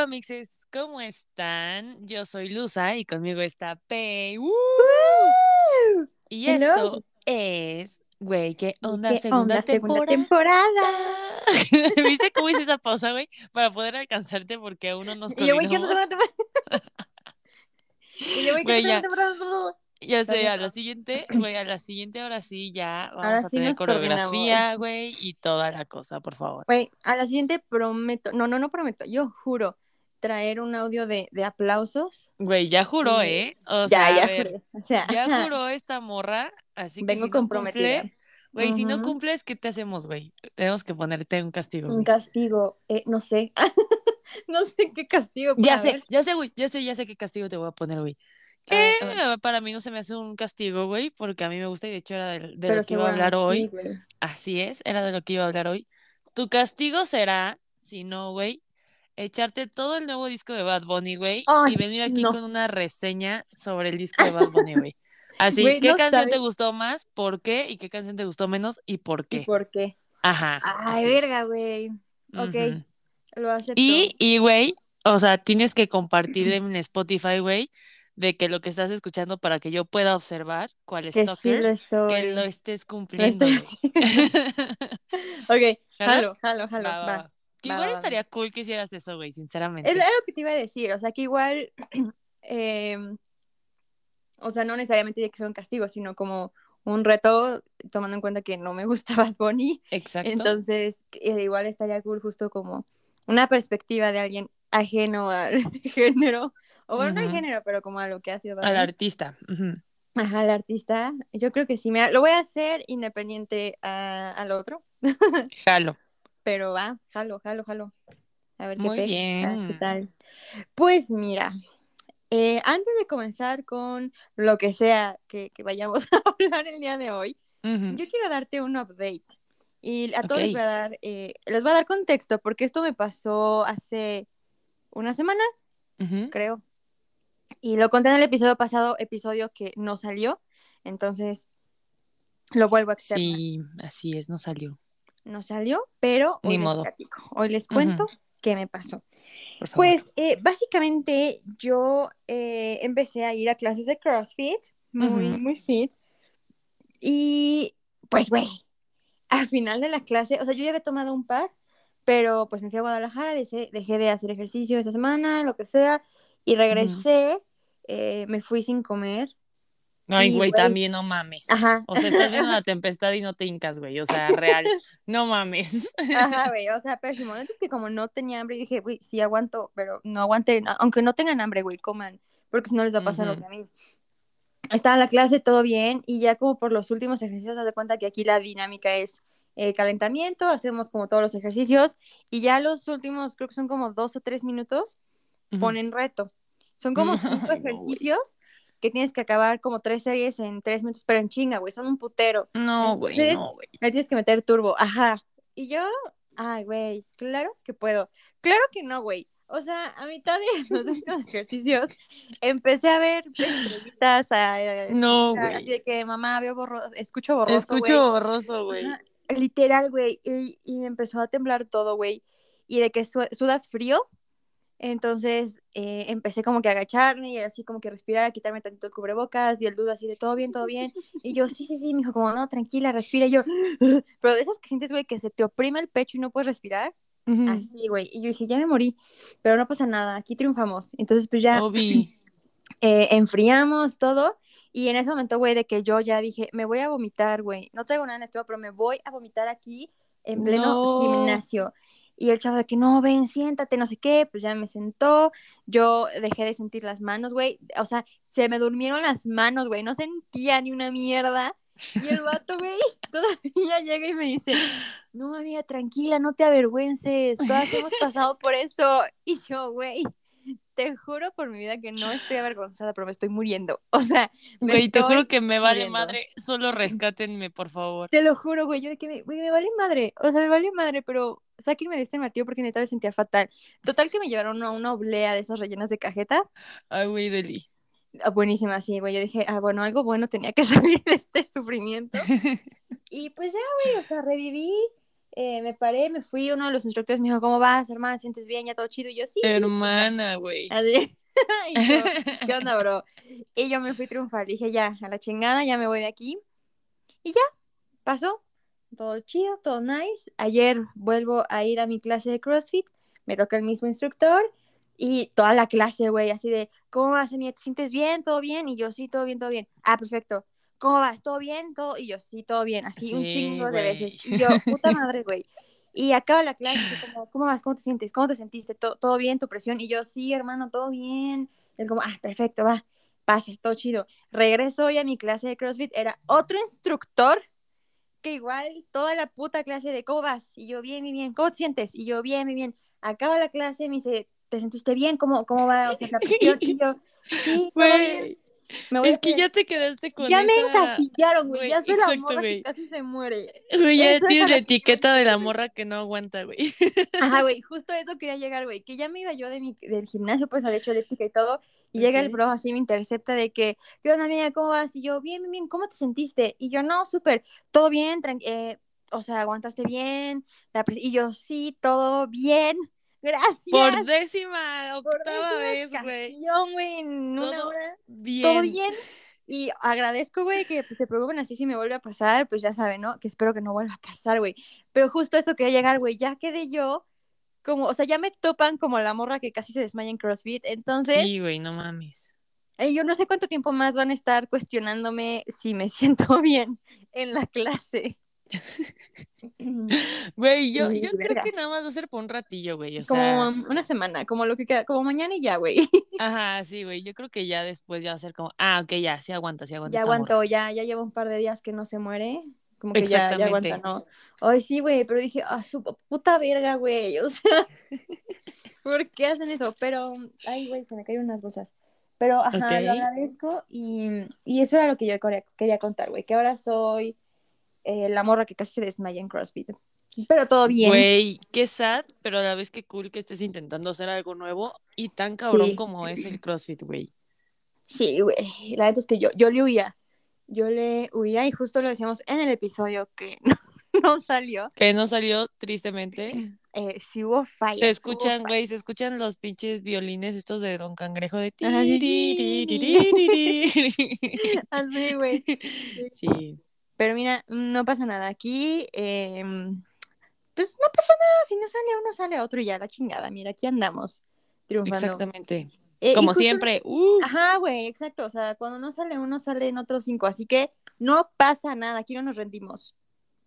Hello, amixes, ¿cómo están? Yo soy Luza y conmigo está Pei. Y Hello. esto es, güey, ¿qué onda? ¿Qué segunda, onda? temporada. Segunda temporada. ¿Viste cómo hice esa pausa, güey? Para poder alcanzarte porque aún no nos Y yo, güey, ¿qué onda? coordinamos. segunda temporada? Y yo, güey, ¿qué Güey, onda? ya. segunda temporada? Ya sé, a la siguiente, güey, a la siguiente ahora sí ya vamos Ahora a tener coreografía, güey, y toda la cosa, por favor. Güey, a la siguiente prometo, no, no, no prometo, yo juro traer un audio de, de aplausos. Güey, ya juró. ¿eh? O ya, sea, ya ver, juré. O sea, ya juró esta morra, así que vengo si no cumple, güey, si no cumples, ¿qué te hacemos, güey? Tenemos que ponerte un castigo. Un güey. castigo, eh, no sé. no sé qué castigo. Ya sé, ver. ya sé, güey, ya sé, ya sé qué castigo te voy a poner, güey. Que a ver. para mí no se me hace un castigo, güey, porque a mí me gusta y de hecho era de, lo que iba a hablar hoy. sí. Así es, era de lo que iba a hablar hoy. Tu castigo será, si no, güey, echarte todo el nuevo disco de Bad Bunny, güey, y venir aquí no. con una reseña sobre el disco de Bad Bunny, güey. Así, ¿qué no canción te gustó más? ¿Por qué? ¿Y qué canción te gustó menos? ¿Y por ¿Y qué? por qué? Ajá. Ay, verga, güey. Ok, lo acepto. Y, y, güey, o sea, tienes que compartir en Spotify, güey, de que lo que estás escuchando para que yo pueda observar cuál es que sí lo estoy. que lo estés lo cumpliendo, estoy güey. ok, jalo, jalo, jalo. Va, va, Va. Que igual estaría cool que hicieras eso, güey, Es sinceramente. lo que te iba a decir, o sea, que igual, em, o sea, no necesariamente tiene que ser un castigo, sino como un reto, tomando en cuenta que no me gusta Bad Bunny. Exacto. Entonces, eh, igual estaría cool justo como una perspectiva de alguien ajeno al género, o bueno, no al género, pero como a lo que ha sido Al artista. Ajá, al artista. Yo creo que sí, mira, lo voy a hacer independiente a- al otro, Jalo. Pero va, jalo, jalo, jalo. A ver qué Muy ah, bien. qué tal. Pues mira, eh, antes de comenzar con lo que sea que, que vayamos a hablar el día de hoy, yo quiero darte un update. Y a todos les voy a dar, eh, les voy a dar contexto, porque esto me pasó hace una semana, creo. Y lo conté en el episodio pasado, episodio que no salió. Entonces, lo vuelvo a externar. Sí, así es, no salió. No salió, pero hoy Ni les modo. platico. Hoy les cuento qué me pasó. Por favor. Pues eh, básicamente yo eh, empecé a ir a clases de CrossFit, muy, muy fit. Y pues, güey, al final de la clase, o sea, yo ya había tomado un par, pero pues me fui a Guadalajara, dejé, dejé de hacer ejercicio esa semana, lo que sea, y regresé, eh, me fui sin comer. Ay, güey, también no mames. Ajá. O sea, estás viendo la tempestad y no te hincas, güey. O sea, real. No mames. Ajá, güey, o sea, pésimo. Antes que como no tenía hambre, dije, güey, sí aguanto, pero no aguanten, aunque no tengan hambre, güey, coman, porque si no les va a pasar lo Ujú. que a mí. Estaba en la clase, todo bien, y ya como por los últimos ejercicios, haz de cuenta que aquí la dinámica es eh, calentamiento, hacemos como todos los ejercicios, y ya los últimos, creo que son como dos o tres minutos, Ujú. ponen reto. Son como cinco Ay, no, ejercicios que tienes que acabar como tres series en tres minutos, pero en chinga, güey, son un putero. No, güey, no, güey. le tienes que meter turbo, ajá. Y yo, ay, güey, claro que puedo. Claro que no, güey. O sea, a mitad de los últimos ejercicios empecé a ver a, a No, escuchar, así güey. de que mamá veo borroso, escucho borroso, Escucho güey. borroso, güey. Literal, güey. Y, y me empezó a temblar todo, güey. Y de que su- sudas frío. Entonces eh, empecé como que a agacharme y así como que respirar, a quitarme tantito el cubrebocas y el duda así de todo bien, todo bien. Y yo, sí, sí, sí, me dijo como, no, tranquila, respira. Y yo, pero de esas que sientes, güey, que se te oprime el pecho y no puedes respirar. Ujú. Así, güey. Y yo dije, ya me morí, pero no pasa nada, aquí triunfamos. Entonces, pues ya eh, enfriamos todo. Y en ese momento, güey, de que yo ya dije, me voy a vomitar, güey. No traigo nada en estómago, pero me voy a vomitar aquí en pleno No. gimnasio. Y el chavo de que no, ven, siéntate, no sé qué, pues ya me sentó. Yo dejé de sentir las manos, güey. O sea, se me durmieron las manos, güey. No sentía ni una mierda. Y el vato, güey, todavía llega y me dice, no, amiga, tranquila, no te avergüences. Todas hemos pasado por eso. Y yo, güey, te juro por mi vida que no estoy avergonzada, pero me estoy muriendo. O sea, me Güey, te juro que me vale muriendo. madre. Solo rescátenme, por favor. Te lo juro, güey, yo de que me, güey, me vale madre, o sea, me vale madre, pero sáquenme de este martillo porque neta me sentía fatal. Total que me llevaron a una oblea de esas rellenas de cajeta, Ay, güey, Deli. Ah, buenísima, sí, güey, yo dije, ah, bueno, algo bueno tenía que salir de este sufrimiento. Y pues ya, güey, o sea, reviví eh, me paré, me fui, uno de los instructores me dijo, ¿cómo vas, hermana? ¿Sientes bien? ¿Ya todo chido? Y yo, sí. Hermana, güey. Así. y yo, ¿qué onda, bro? Y yo me fui triunfal. Dije, ya, a la chingada, ya me voy de aquí. Y ya, pasó. Todo chido, todo nice. Ayer vuelvo a ir a mi clase de CrossFit. Me toca el mismo instructor. Y toda la clase, güey, así de, ¿cómo vas, Emilia? ¿Te sientes bien? ¿Todo bien? Y yo, sí, todo bien, todo bien. Ah, perfecto. ¿Cómo vas? ¿Todo bien? ¿Todo? Y yo, sí, todo bien. Así un Sí, chingo de veces. Y yo, puta madre, güey. Y acaba la clase, y como, ¿cómo vas? ¿Cómo te sientes? ¿Cómo te sentiste? ¿Todo, todo bien? ¿Tu presión? Y yo, sí, hermano, todo bien. Él como, ah, perfecto, va, pase, todo chido. Regreso hoy a mi clase de CrossFit, era otro instructor que igual toda la puta clase de, ¿cómo vas? Y yo, bien, bien, bien. ¿Cómo te sientes? Y yo, bien, bien, bien. Acaba la clase, me dice, ¿te sentiste bien? ¿Cómo, cómo va o sea, la presión? Y yo, sí, todo bien. Güey. Me voy a Es que hacer- ya te quedaste con ya me encasillaron, güey. Ya soy la exacto, morra güey. que casi se muere. Güey, ya Eso tienes la etiqueta de la morra que no aguanta, güey. Ajá, güey, justo eso quería llegar, güey, que ya me iba yo de mi, del gimnasio, pues, al hecho elíptica y todo, y llega el bro así, me intercepta de que, ¿qué onda, amiga? ¿Cómo vas? Y yo, bien, bien, bien, ¿cómo te sentiste? Y yo, no, súper, todo bien, tran- eh, o sea, aguantaste bien, la y yo, sí, todo bien, gracias. Por décima, por octava vez, décima güey. ocasión, güey, en una Todo hora, Bien. todo bien. Y agradezco, güey, que pues, se preocupen así si me vuelve a pasar, pues ya saben, ¿no? Que espero que no vuelva a pasar, güey. Pero justo eso quería llegar, güey, ya quedé yo como, o sea, ya me topan como la morra que casi se desmaya en CrossFit. Entonces, Sí, güey, no mames. eh, yo no sé cuánto tiempo más van a estar cuestionándome si me siento bien en la clase. Güey, yo, yo creo que nada más va a ser por un ratillo, güey. O como sea, una semana, como lo que queda, como mañana y ya, güey. ajá, sí, güey. Yo creo que ya después ya va a ser como, ah, ok, ya, sí aguanta, sí aguanta Ya morra. aguantó, ya, ya lleva un par de días que no se muere. Como que ya, ya aguanta. ¿no? Ay, sí, güey, pero dije, ah, su puta verga, güey. O sea, ¿por qué hacen eso? Pero, ay, güey, se me cayeron unas bolsas. Pero, ajá, Ok. lo agradezco y, y eso era lo que yo quería, quería contar, güey, que ahora soy eh, la morra que casi se desmaya en CrossFit. Pero todo bien. Güey, qué sad, pero a la vez que cool que estés intentando hacer algo nuevo y tan cabrón Sí. como es el CrossFit, güey. Sí, güey, la neta es que yo, yo le huía. Yo le huía y justo lo decíamos en el episodio que no, no salió. Que no salió tristemente. Eh, sí hubo fallas. Se escuchan, güey, se escuchan los pinches violines estos de Don Cangrejo de tiririririri. Así, güey. Sí, Pero mira, no pasa nada. Aquí, eh, pues no pasa nada. Si no sale uno, sale otro y ya la chingada. Mira, aquí andamos. Triunfando. exactamente. Eh, Como justo- siempre. Uh, Ajá, güey, exacto. O sea, cuando no sale uno, salen otros cinco. Así que no pasa nada. Aquí no nos rendimos.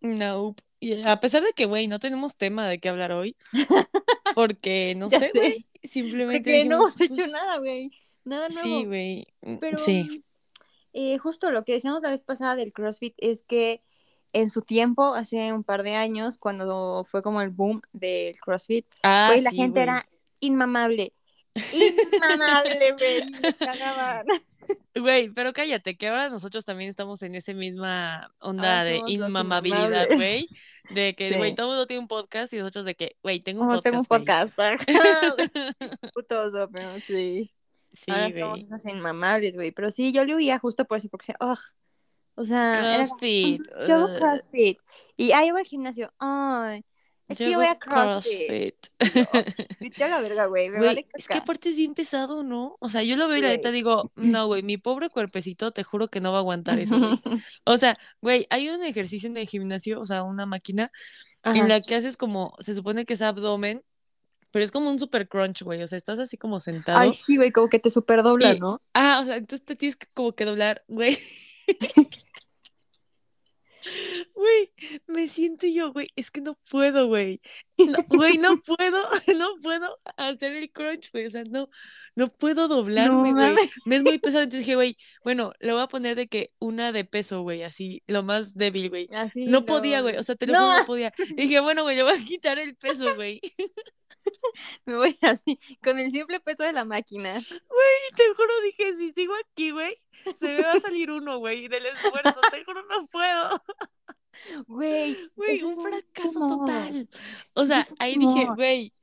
no. Y a pesar de que, güey, no tenemos tema de qué hablar hoy. Porque, no sé, güey. Simplemente. Porque no hemos hecho pues, nada, güey. Nada nuevo. Sí, güey. mm, Pero Sí. Eh, justo lo que decíamos la vez pasada del CrossFit es que en su tiempo, hace un par de años, cuando fue como el boom del CrossFit, Ah, la gente era inmamable. Inmamable, güey. Güey, pero cállate, que ahora nosotros también estamos en esa misma onda de inmamabilidad, güey. De que, Sí. güey, todo mundo tiene un podcast y nosotros de que, güey, tengo un Como tengo un podcast. podcast. Putoso, pero sí. Sí, Ahora somos esas inmamables, güey. Pero sí, yo le huía justo por eso, porque, decía, ugh. o sea, CrossFit. "Mm, yo hago CrossFit. Y ahí voy al gimnasio. Ay, es que yo voy a CrossFit. Vete a la verga, güey. Me vale es que aparte es bien pesado, ¿no? O sea, yo lo veo y la neta digo, no, güey, mi pobre cuerpecito, te juro que no va a aguantar eso. O sea, güey, hay un ejercicio en el gimnasio, o sea, una máquina en la que haces como, se supone que es abdomen, pero es como un super crunch, güey. O sea, estás así como sentado. Ay, sí, güey, como que te superdobla, Y- ¿no? Ah, o sea, entonces te tienes que como que doblar, güey. Güey, me siento yo, güey, es que no puedo, güey. No, güey, no puedo, no puedo hacer el crunch, güey. O sea, no, no puedo doblarme, No güey. Me es muy pesado. Entonces dije, güey, bueno, le voy a poner de que una de peso, güey, así, lo más débil, güey. Así, No podía, güey. O sea, te lo No, juro, no podía. Y dije, bueno, güey, le voy a quitar el peso, güey. me voy así, con el simple peso de la máquina. Y te juro, dije, si sigo aquí, güey, se me va a salir uno, güey, del esfuerzo. Te juro, no puedo. Güey, Güey, un fracaso total. O sea, ahí dije, güey,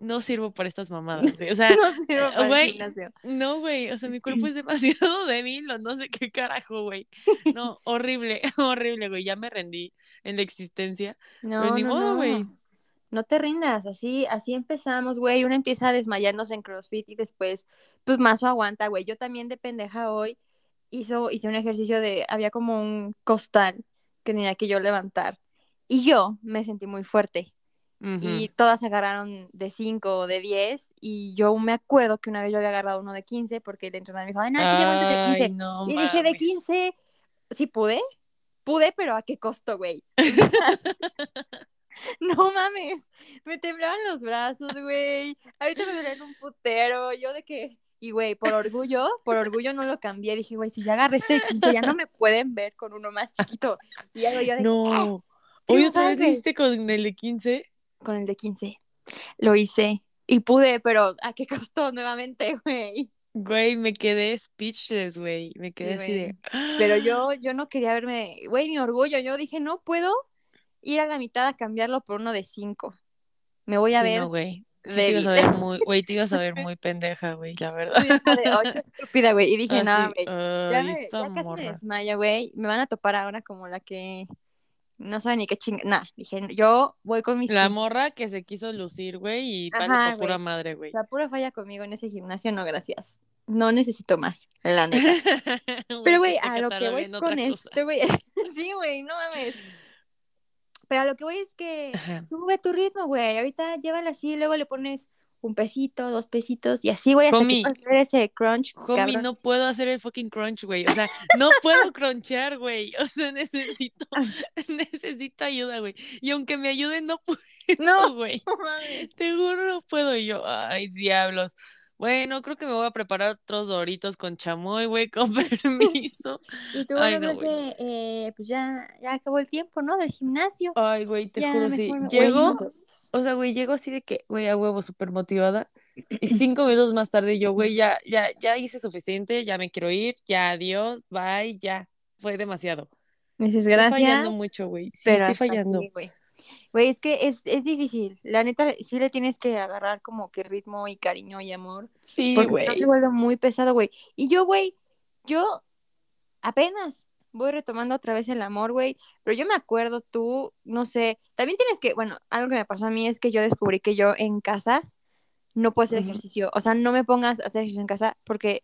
no sirvo para estas mamadas, güey. O sea, No eh, güey, no, güey. O sea, mi cuerpo es demasiado débil o no sé qué carajo, güey. No, horrible, horrible, güey. Ya me rendí en la existencia. No, ni no, modo, no. güey. No te rindas, así, así empezamos, güey. Uno empieza a desmayarnos en CrossFit y después, pues más o aguanta, güey. Yo también de pendeja hoy hizo, hice un ejercicio de, había como un costal que tenía que yo levantar. Y yo me sentí muy fuerte. Y todas agarraron de 5 o de 10. Y yo me acuerdo que una vez yo había agarrado uno de 15 porque el entrenador me dijo, ay, no, aguantas de 15. Ay, no Y dije, de mames. 15, sí pude, pude, pero ¿a qué costo, güey? no mames, me temblaban los brazos, güey. Ahorita me duelen un putero, yo de que... Y, güey, por orgullo, por orgullo no lo cambié. Dije, güey, si ya agarré este de 15, ya no me pueden ver con uno más chiquito. Y hago yo de que, "Ah, No. Hoy otra vez le hiciste con el de 15. con el de 15. Lo hice y pude, pero ¿a qué costó nuevamente, güey? Güey, me quedé speechless, güey. Me quedé Sí, así de. Pero yo, yo no quería verme, güey, mi orgullo. Yo dije, no puedo ir a la mitad a cambiarlo por uno de 5. Me voy a Sí, ver no, güey. Sí, te ibas a ver muy, güey, te ibas a ver muy pendeja, güey, la verdad. Fui esta de, "Ay, qué estúpida, güey. Y dije, no, güey. Ya, me, ya casi me desmayo, güey. Me van a topar ahora como la que no sabe ni qué chinga. Nah, dije, yo voy con mis. La morra que se quiso lucir, güey, y vale Ajá, pa' pura madre, güey. La pura falla conmigo en ese gimnasio, no, gracias. No necesito más, la neta. Pero, güey, a lo que voy con esto, güey. sí, güey, no mames. Pero a lo que voy es que Ajá. sube tu ritmo, güey. Ahorita llévala así, luego le pones un pesito, dos pesitos y así, que puedas hacer ese crunch, Homie, cabrón. no puedo hacer el fucking crunch, güey. O sea, no puedo crunchear, güey. O sea, necesito, necesito ayuda, güey. Y aunque me ayuden, no puedo, No, güey. Te juro, no puedo yo. Ay, diablos. Bueno, creo que me voy a preparar otros doritos con chamoy, güey, con permiso. Y tú, Ay, yo no, creo que, eh, pues ya, ya acabó el tiempo, ¿no? Del gimnasio. Ay, güey, te ya, juro, sí. me- Llego, o sea, güey, llego así de que, güey, a huevo, súper motivada. Y cinco minutos más tarde yo, güey, ya, ya, ya hice suficiente, ya me quiero ir, ya adiós, bye, ya. Fue demasiado. Me dices, Estoy gracias. fallando mucho, güey. Sí, estoy fallando. Güey. Es que es, es difícil. La neta, sí le tienes que agarrar como que ritmo y cariño y amor. Sí, güey. no se vuelve muy pesado, güey. Y yo, güey, yo apenas voy retomando otra vez el amor, güey. Pero yo me acuerdo, tú, no sé, también tienes que, bueno, algo que me pasó a mí es que yo descubrí que yo en casa no puedo hacer ejercicio. O sea, no me pongas a hacer ejercicio en casa porque,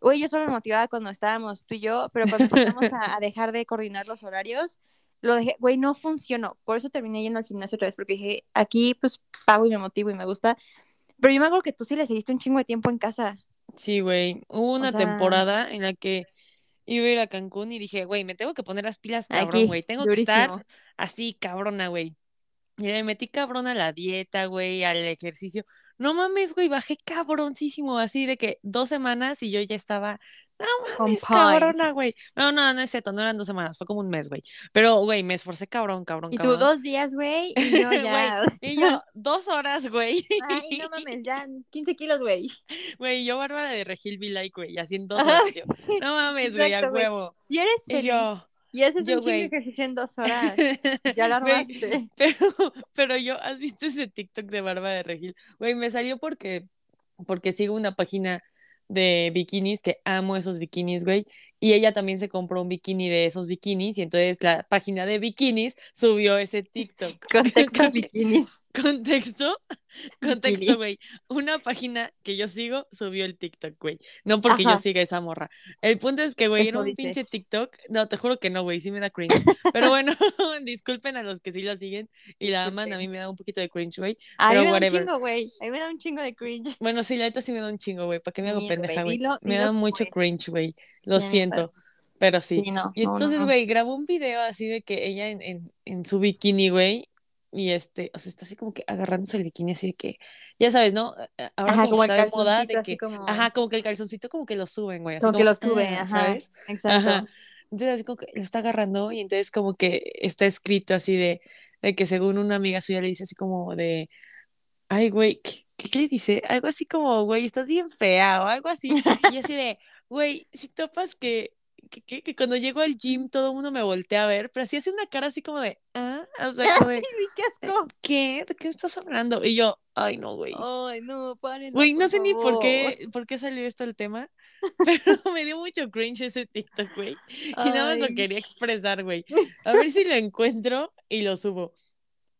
güey, yo solo me motivaba cuando estábamos tú y yo, pero cuando empezamos a, a dejar de coordinar los horarios, lo dejé, güey, no funcionó. Por eso terminé yendo al gimnasio otra vez, porque dije, aquí pues pago y me motivo y me gusta. Pero yo me acuerdo que tú sí le seguiste un chingo de tiempo en casa. Sí, güey. Hubo una sea- temporada en la que iba a ir a Cancún y dije, güey, me tengo que poner las pilas cabrón, güey. Tengo que estar así, cabrona, güey. Y le metí cabrón a la dieta, güey, al ejercicio. No mames, güey, bajé cabroncísimo, así de que dos semanas y yo ya estaba, no mames, cabrona, güey. No, no, no es cierto, no eran dos semanas, fue como un mes, güey. Pero, güey, me esforcé cabrón, cabrón, Y tú dos días, güey, y yo ya. Y yo, dos horas, güey. Ay, no mames, ya 15 kilos, güey. Güey, yo Bárbara de Regil Be Like, güey, así en dos horas. yo, no mames, güey, a huevo. Si eres Y feliz yo, y haces yo, un de ejercicio en dos horas, ya Güey, armaste. Pero, pero yo, ¿has visto ese TikTok de Bárbara de Regil? Güey, me salió porque, porque sigo una página de bikinis que amo esos bikinis, güey. Y ella también se compró un bikini de esos bikinis y entonces la página de bikinis subió ese TikTok. Contexto bikinis. Contexto, contexto, güey. Una página que yo sigo subió el TikTok, güey. No porque yo siga esa morra. El punto es que, güey, era un pinche. TikTok. No, te juro que no, güey, sí me da cringe. Pero bueno, disculpen a los que sí la siguen y la aman. A mí me da un poquito de cringe, güey. A mí me da un chingo, güey. A mí me da un chingo de cringe. Bueno, sí, la neta sí me da un chingo, güey. ¿Para qué me hago pendeja, güey? Me da mucho es. cringe, güey. Lo Sí, siento. Pero sí. Sí, no. Y no, entonces, no. güey, grabó un video así de que ella en, en, en su bikini, güey, y este, o sea, está así como que agarrándose el bikini, así de que, ya sabes, ¿no? Ahora Ajá, como, como está de moda calzoncito, de que, como- ajá, como que el calzoncito como que lo suben, güey, así Como que lo como, sube, ah, ajá. ¿sabes? Exacto. Ajá. Entonces, así como que lo está agarrando y entonces como que está escrito así de, de que según una amiga suya le dice así como de, ay, güey, ¿qué, qué le dice? Algo así como, güey, estás bien fea o algo así. Y así de, güey, si topas que, que, que, que cuando llego al gym todo el mundo me voltea a ver, pero así hace una cara así como de, ah, o sea, como de, Ay, qué asco. ¿qué? ¿De qué estás hablando? Y yo, ay, no, güey. Ay, no, paren. Güey, no sé ni por qué, por qué salió esto el tema, pero me dio mucho cringe ese TikTok, güey. Y nada más lo Ay. quería expresar, güey. A ver si lo encuentro y lo subo.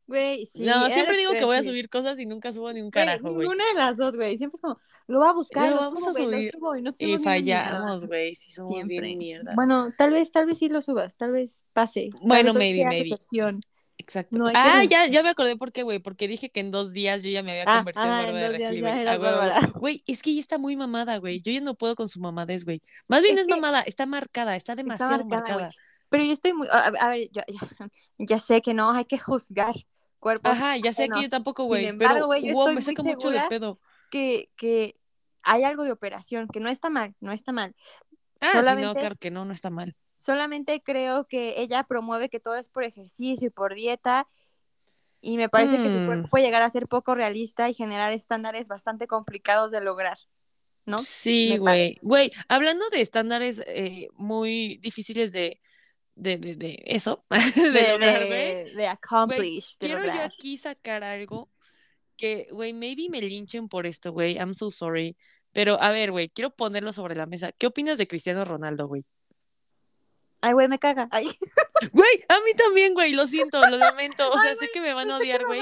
Güey, sí. no, siempre digo que voy a subir cosas y nunca subo ni un Güey, carajo, güey. Ninguna de las dos, güey. Siempre es como, lo voy a buscar, Lo lo, vamos subo, a lo subo, y no Y una mierda. fallamos, güey, si somos Siempre. bien mierda. Bueno, tal vez, tal vez sí lo subas, tal vez pase. Tal Bueno, vez hoy maybe, maybe. Exacto. No hay que ah, ya, ya me acordé por qué, güey. Porque dije que en dos días yo ya me había Ah, convertido ah, en Bárbara de Regil, güey. es que ella está muy mamada, güey. Yo ya no puedo con su mamadez, güey. Más bien Es es que mamada, está marcada, está demasiado marcada. Pero yo estoy muy. A, a ver, yo, ya, ya sé que no hay que juzgar cuerpos Ajá, ya sé que yo tampoco, Sin güey. embargo, Pero güey, yo wow, estoy me muy saca mucho de pedo. que, que hay algo de operación, que no está mal, no está mal. Ah, sí, no, claro que no, no está mal. Solamente creo que ella promueve que todo es por ejercicio y por dieta. Y me parece que su Mm. cuerpo puede llegar a ser poco realista y generar estándares bastante complicados de lograr. ¿No? Sí, güey. Güey, hablando de estándares eh, muy difíciles de, de, de, de eso, de, De, lograr, güey. de, accomplish, de Quiero yo lograr. aquí sacar algo que, güey, maybe me linchen por esto, güey. I'm so sorry. Pero, a ver, güey, quiero ponerlo sobre la mesa. ¿Qué opinas de Cristiano Ronaldo, güey? Ay, güey, me caga. Ay, Güey, a mí también, güey, lo siento, lo lamento. O sea, Ay, sé que me van a odiar, güey.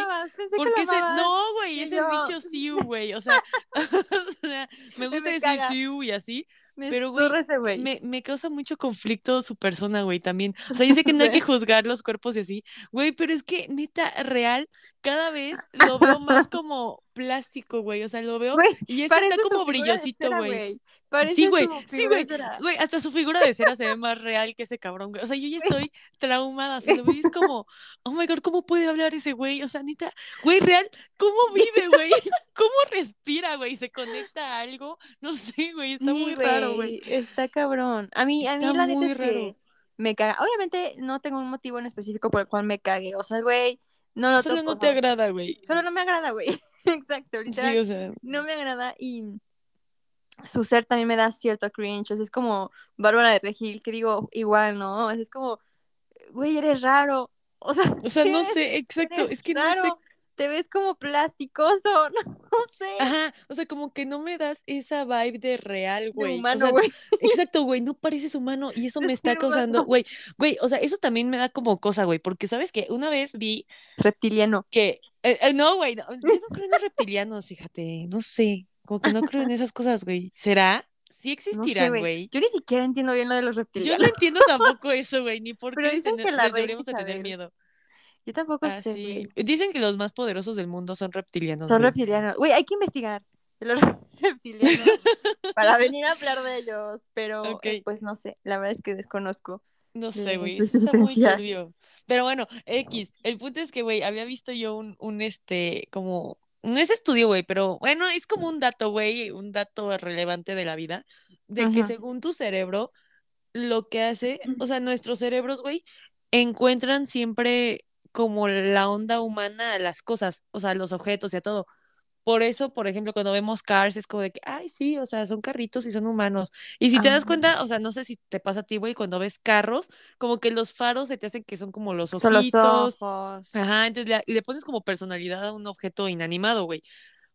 Porque es el... No, güey, es el yo- bicho Siu, güey. O sea, o sea, me gusta me decir. Siu y así. Me pero, güey, zurra ese güey. Me, me causa mucho conflicto su persona, güey, también. O sea, yo sé que no hay que juzgar los cuerpos y así, güey, pero es que, neta, real, cada vez lo veo más como plástico, güey. O sea, lo veo Güey, y este está como brillosito, güey. Parece Sí, güey, sí, güey. Güey, hasta su figura de cera se ve más real que ese cabrón, güey. O sea, yo ya estoy traumada. O sea, lo es como, oh my god, ¿cómo puede hablar ese güey? O sea, neta, güey, real, ¿cómo vive, güey? ¿Cómo respira, güey? ¿Se conecta a algo? No sé, güey, está Sí, muy raro, güey. Está cabrón. A mí, a mí Está la neta es que me caga. Obviamente no tengo un motivo en específico por el cual me cague. O sea, güey, no lo Solo no te agrada, güey. Solo no me agrada, güey. Exacto, literal. Sí, o sea, no me agrada y su ser también me da cierto cringe. O sea, es como Bárbara de Regil, que digo igual, ¿no? O sea, es como, güey, eres raro. O sea, o sea, no sé, exacto, es que no sé. Te ves como plasticoso, no, sé. Ajá, o sea, como que no me das esa vibe de real, güey. O humano, sea, güey. Exacto, güey, no pareces humano y eso me está causando, güey, güey, o sea, eso también me da como cosa, güey, porque sabes que una vez vi Reptiliano. que, eh, eh, no, güey, no, yo no creo en los reptilianos, fíjate, no sé, como que no creo en esas cosas, güey. ¿Será? Sí No sé, existirán, güey. Yo ni siquiera entiendo bien lo de los Yo reptilianos. no entiendo tampoco eso, güey, ni por Pero qué les, dicen tener- deberíamos de tener miedo. Yo tampoco Ah, sé, sí. Dicen que los más poderosos del mundo son reptilianos, Son güey. reptilianos. Güey, hay que investigar los reptilianos para venir a hablar de ellos. Pero, eh, pues no sé. La verdad es que desconozco. No sé, güey, eso está muy turbio. Pero bueno, X, el punto es que, güey, había visto yo un, un, este, como, no es estudio, güey, pero bueno, es como un dato, güey, un dato relevante de la vida, de que según tu cerebro, lo que hace, o sea, nuestros cerebros, güey, encuentran siempre como la onda humana a las cosas, o sea, a los objetos y a todo. Por eso, por ejemplo, cuando vemos Cars es como de que, ay, sí, o sea, son carritos y son humanos. Y si te das cuenta, o sea, no sé si te pasa a ti, güey, cuando ves carros, como que los faros se te hacen que son como los Son los ojitos. ojos. Ajá, entonces le, pones como personalidad a un objeto inanimado, güey.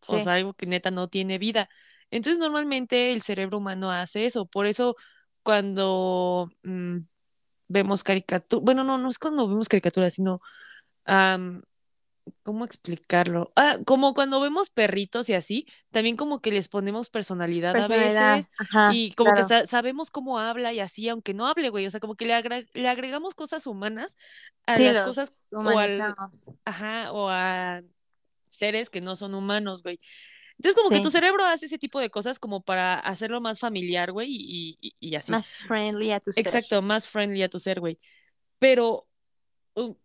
O Sí. sea, algo que neta no tiene vida. Entonces, normalmente el cerebro humano hace eso. Por eso, cuando mm, vemos caricaturas, bueno, no, no es cuando vemos caricaturas, sino, am, ¿cómo explicarlo? Ah, como cuando vemos perritos y así, también como que les ponemos personalidad a veces Ajá, y como que sa- sabemos cómo habla y así, aunque no hable, güey. O sea, como que le, agra- le agregamos cosas humanas a Sí, las cosas o al, ajá, o a seres que no son humanos, güey. Entonces, como que tu cerebro hace ese tipo de cosas como para hacerlo más familiar, güey, y, y- y así. Más friendly a tu ser. Exacto, más friendly a tu ser, güey. Pero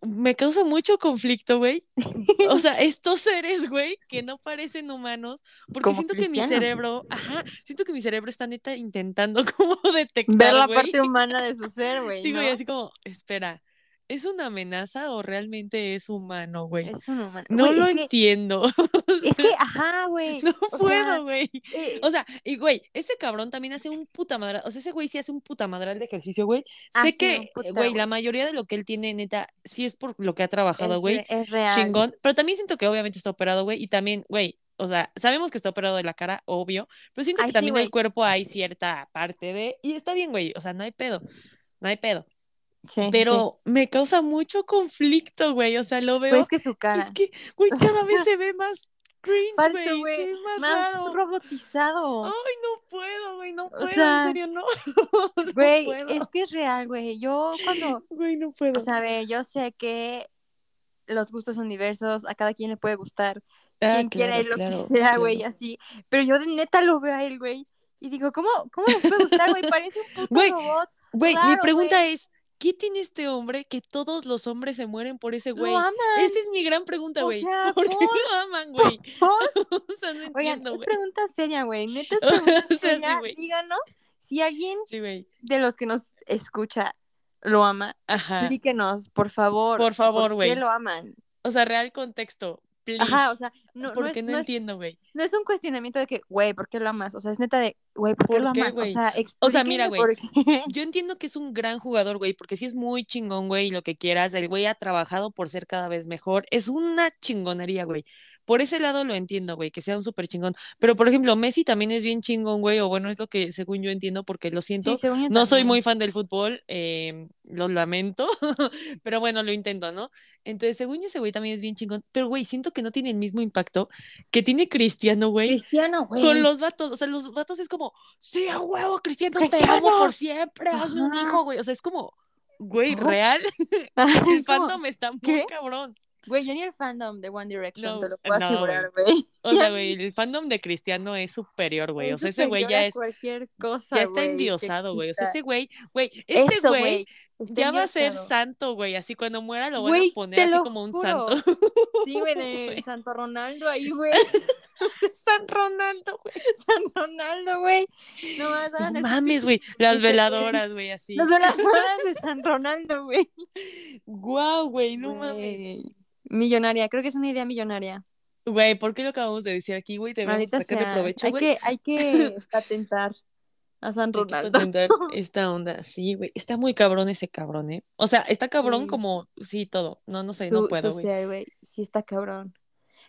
me causa mucho conflicto, güey. O sea, estos seres, güey, que no parecen humanos, porque Como siento que mi cerebro, ajá, siento que mi cerebro está neta intentando como detectar, Ver la parte humana de su ser, güey. Sí, güey, ¿no? así como, espera, ¿es una amenaza o realmente es humano, güey? Es un humano. No Güey, lo es que- entiendo. Es que, ajá, güey. No o sea, puedo, güey. eh, O sea, y güey, ese cabrón también hace un puta madral. O sea, ese güey sí hace un puta madral de ejercicio, güey. Sé que, eh, puta, güey, la mayoría de lo que él tiene, neta, sí es por lo que ha trabajado, es, güey. es real. Chingón. Pero también siento que obviamente está operado, güey. Y también, güey, o sea, sabemos que está operado de la cara, obvio. Pero siento Ay, que sí, también güey. el cuerpo hay cierta parte de. Y está bien, güey. O sea, no hay pedo. No hay pedo. Sí, sí, sí. Pero me causa mucho conflicto, güey. O sea, lo veo. Pues es que su cara. Es que, güey, cada vez se ve más cringe, Falso, güey. güey, ve más, Más raro. robotizado. Ay, no puedo, güey, no O puedo, sea, en serio, no. no Güey, puedo. es que es real, güey. Yo cuando, Güey, no puedo. o sea, ve, yo sé que los gustos son diversos, a cada quien le puede gustar, Ah, quien claro, quiere lo claro, que sea, güey, claro. así. Pero yo de neta lo veo a él, güey, y digo, ¿cómo, cómo les puede gustar, güey? Parece un puto Güey, robot. Güey, mi pregunta güey. es, ¿qué tiene este hombre que todos los hombres se mueren por ese güey? Lo aman. Esa es mi gran pregunta, O güey. sea, ¿Por qué por- lo aman, güey? por- O sea, no entiendo, es güey. pregunta seria, güey. Neta es O pregunta sea, sí, seria. güey. Díganos si alguien Sí, de los que nos escucha lo ama. Ajá. Explíquenos, por favor. Por favor, ¿Por güey. qué lo aman? O sea, real contexto. Please. Ajá, o sea, no, no porque es, no, no es- entiendo, güey. no es un cuestionamiento de que, güey, ¿por qué lo amas? O sea, es neta de, güey, ¿por qué ¿Por lo amas? O güey? sea, O sea, mira, qué. Yo entiendo que es un gran jugador, güey, porque sí es muy chingón, güey, y lo que quieras. El güey ha trabajado por ser cada vez mejor. Es una chingonería, güey. Por ese lado lo entiendo, güey, que sea un súper chingón. Pero, por ejemplo, Messi también es bien chingón, güey, o bueno, es lo que según yo entiendo, porque lo siento. Sí, según yo No soy muy fan del fútbol, eh, lo lamento, pero bueno, lo intento, ¿no? Entonces, según yo, ese güey también es bien chingón. Pero, güey, siento que no tiene el mismo impacto que tiene Cristiano, güey, Cristiano, güey. con los vatos. O sea, los vatos es como, sí, a huevo, Cristiano, te amo por siempre, hazme un Ajá. hijo, güey. O sea, es como, güey, Ajá. real, Ajá, el fandom está muy ¿qué? cabrón. Güey, yo ni el fandom de One Direction, No, te lo puedo no, asegurar, güey. O sea, güey, el fandom de Cristiano es superior, güey. O sea, ese güey ya es, cualquier cosa, ya está endiosado, güey. O sea, ese güey, güey, este güey ya va a ser santo, güey. Así cuando muera lo van a poner así como un juro. santo. Sí, güey, de. Santo Ronaldo ahí, güey. San Ronaldo, güey. San Ronaldo, güey. No No mames, güey. Las veladoras, güey, así. Las veladoras de San Ronaldo, güey. Guau, güey, no mames. Millonaria, creo que es una idea millonaria. Güey, ¿por qué lo acabamos de decir aquí, güey? Debemos sacarle sea. provecho, hay güey. que, hay que patentar a San Hay que Ronaldo. patentar esta onda. Sí, güey. Está muy cabrón ese cabrón, ¿eh? O sea, está cabrón Sí. como, sí, todo. No, no sé, no puedo, güey. Sí está cabrón.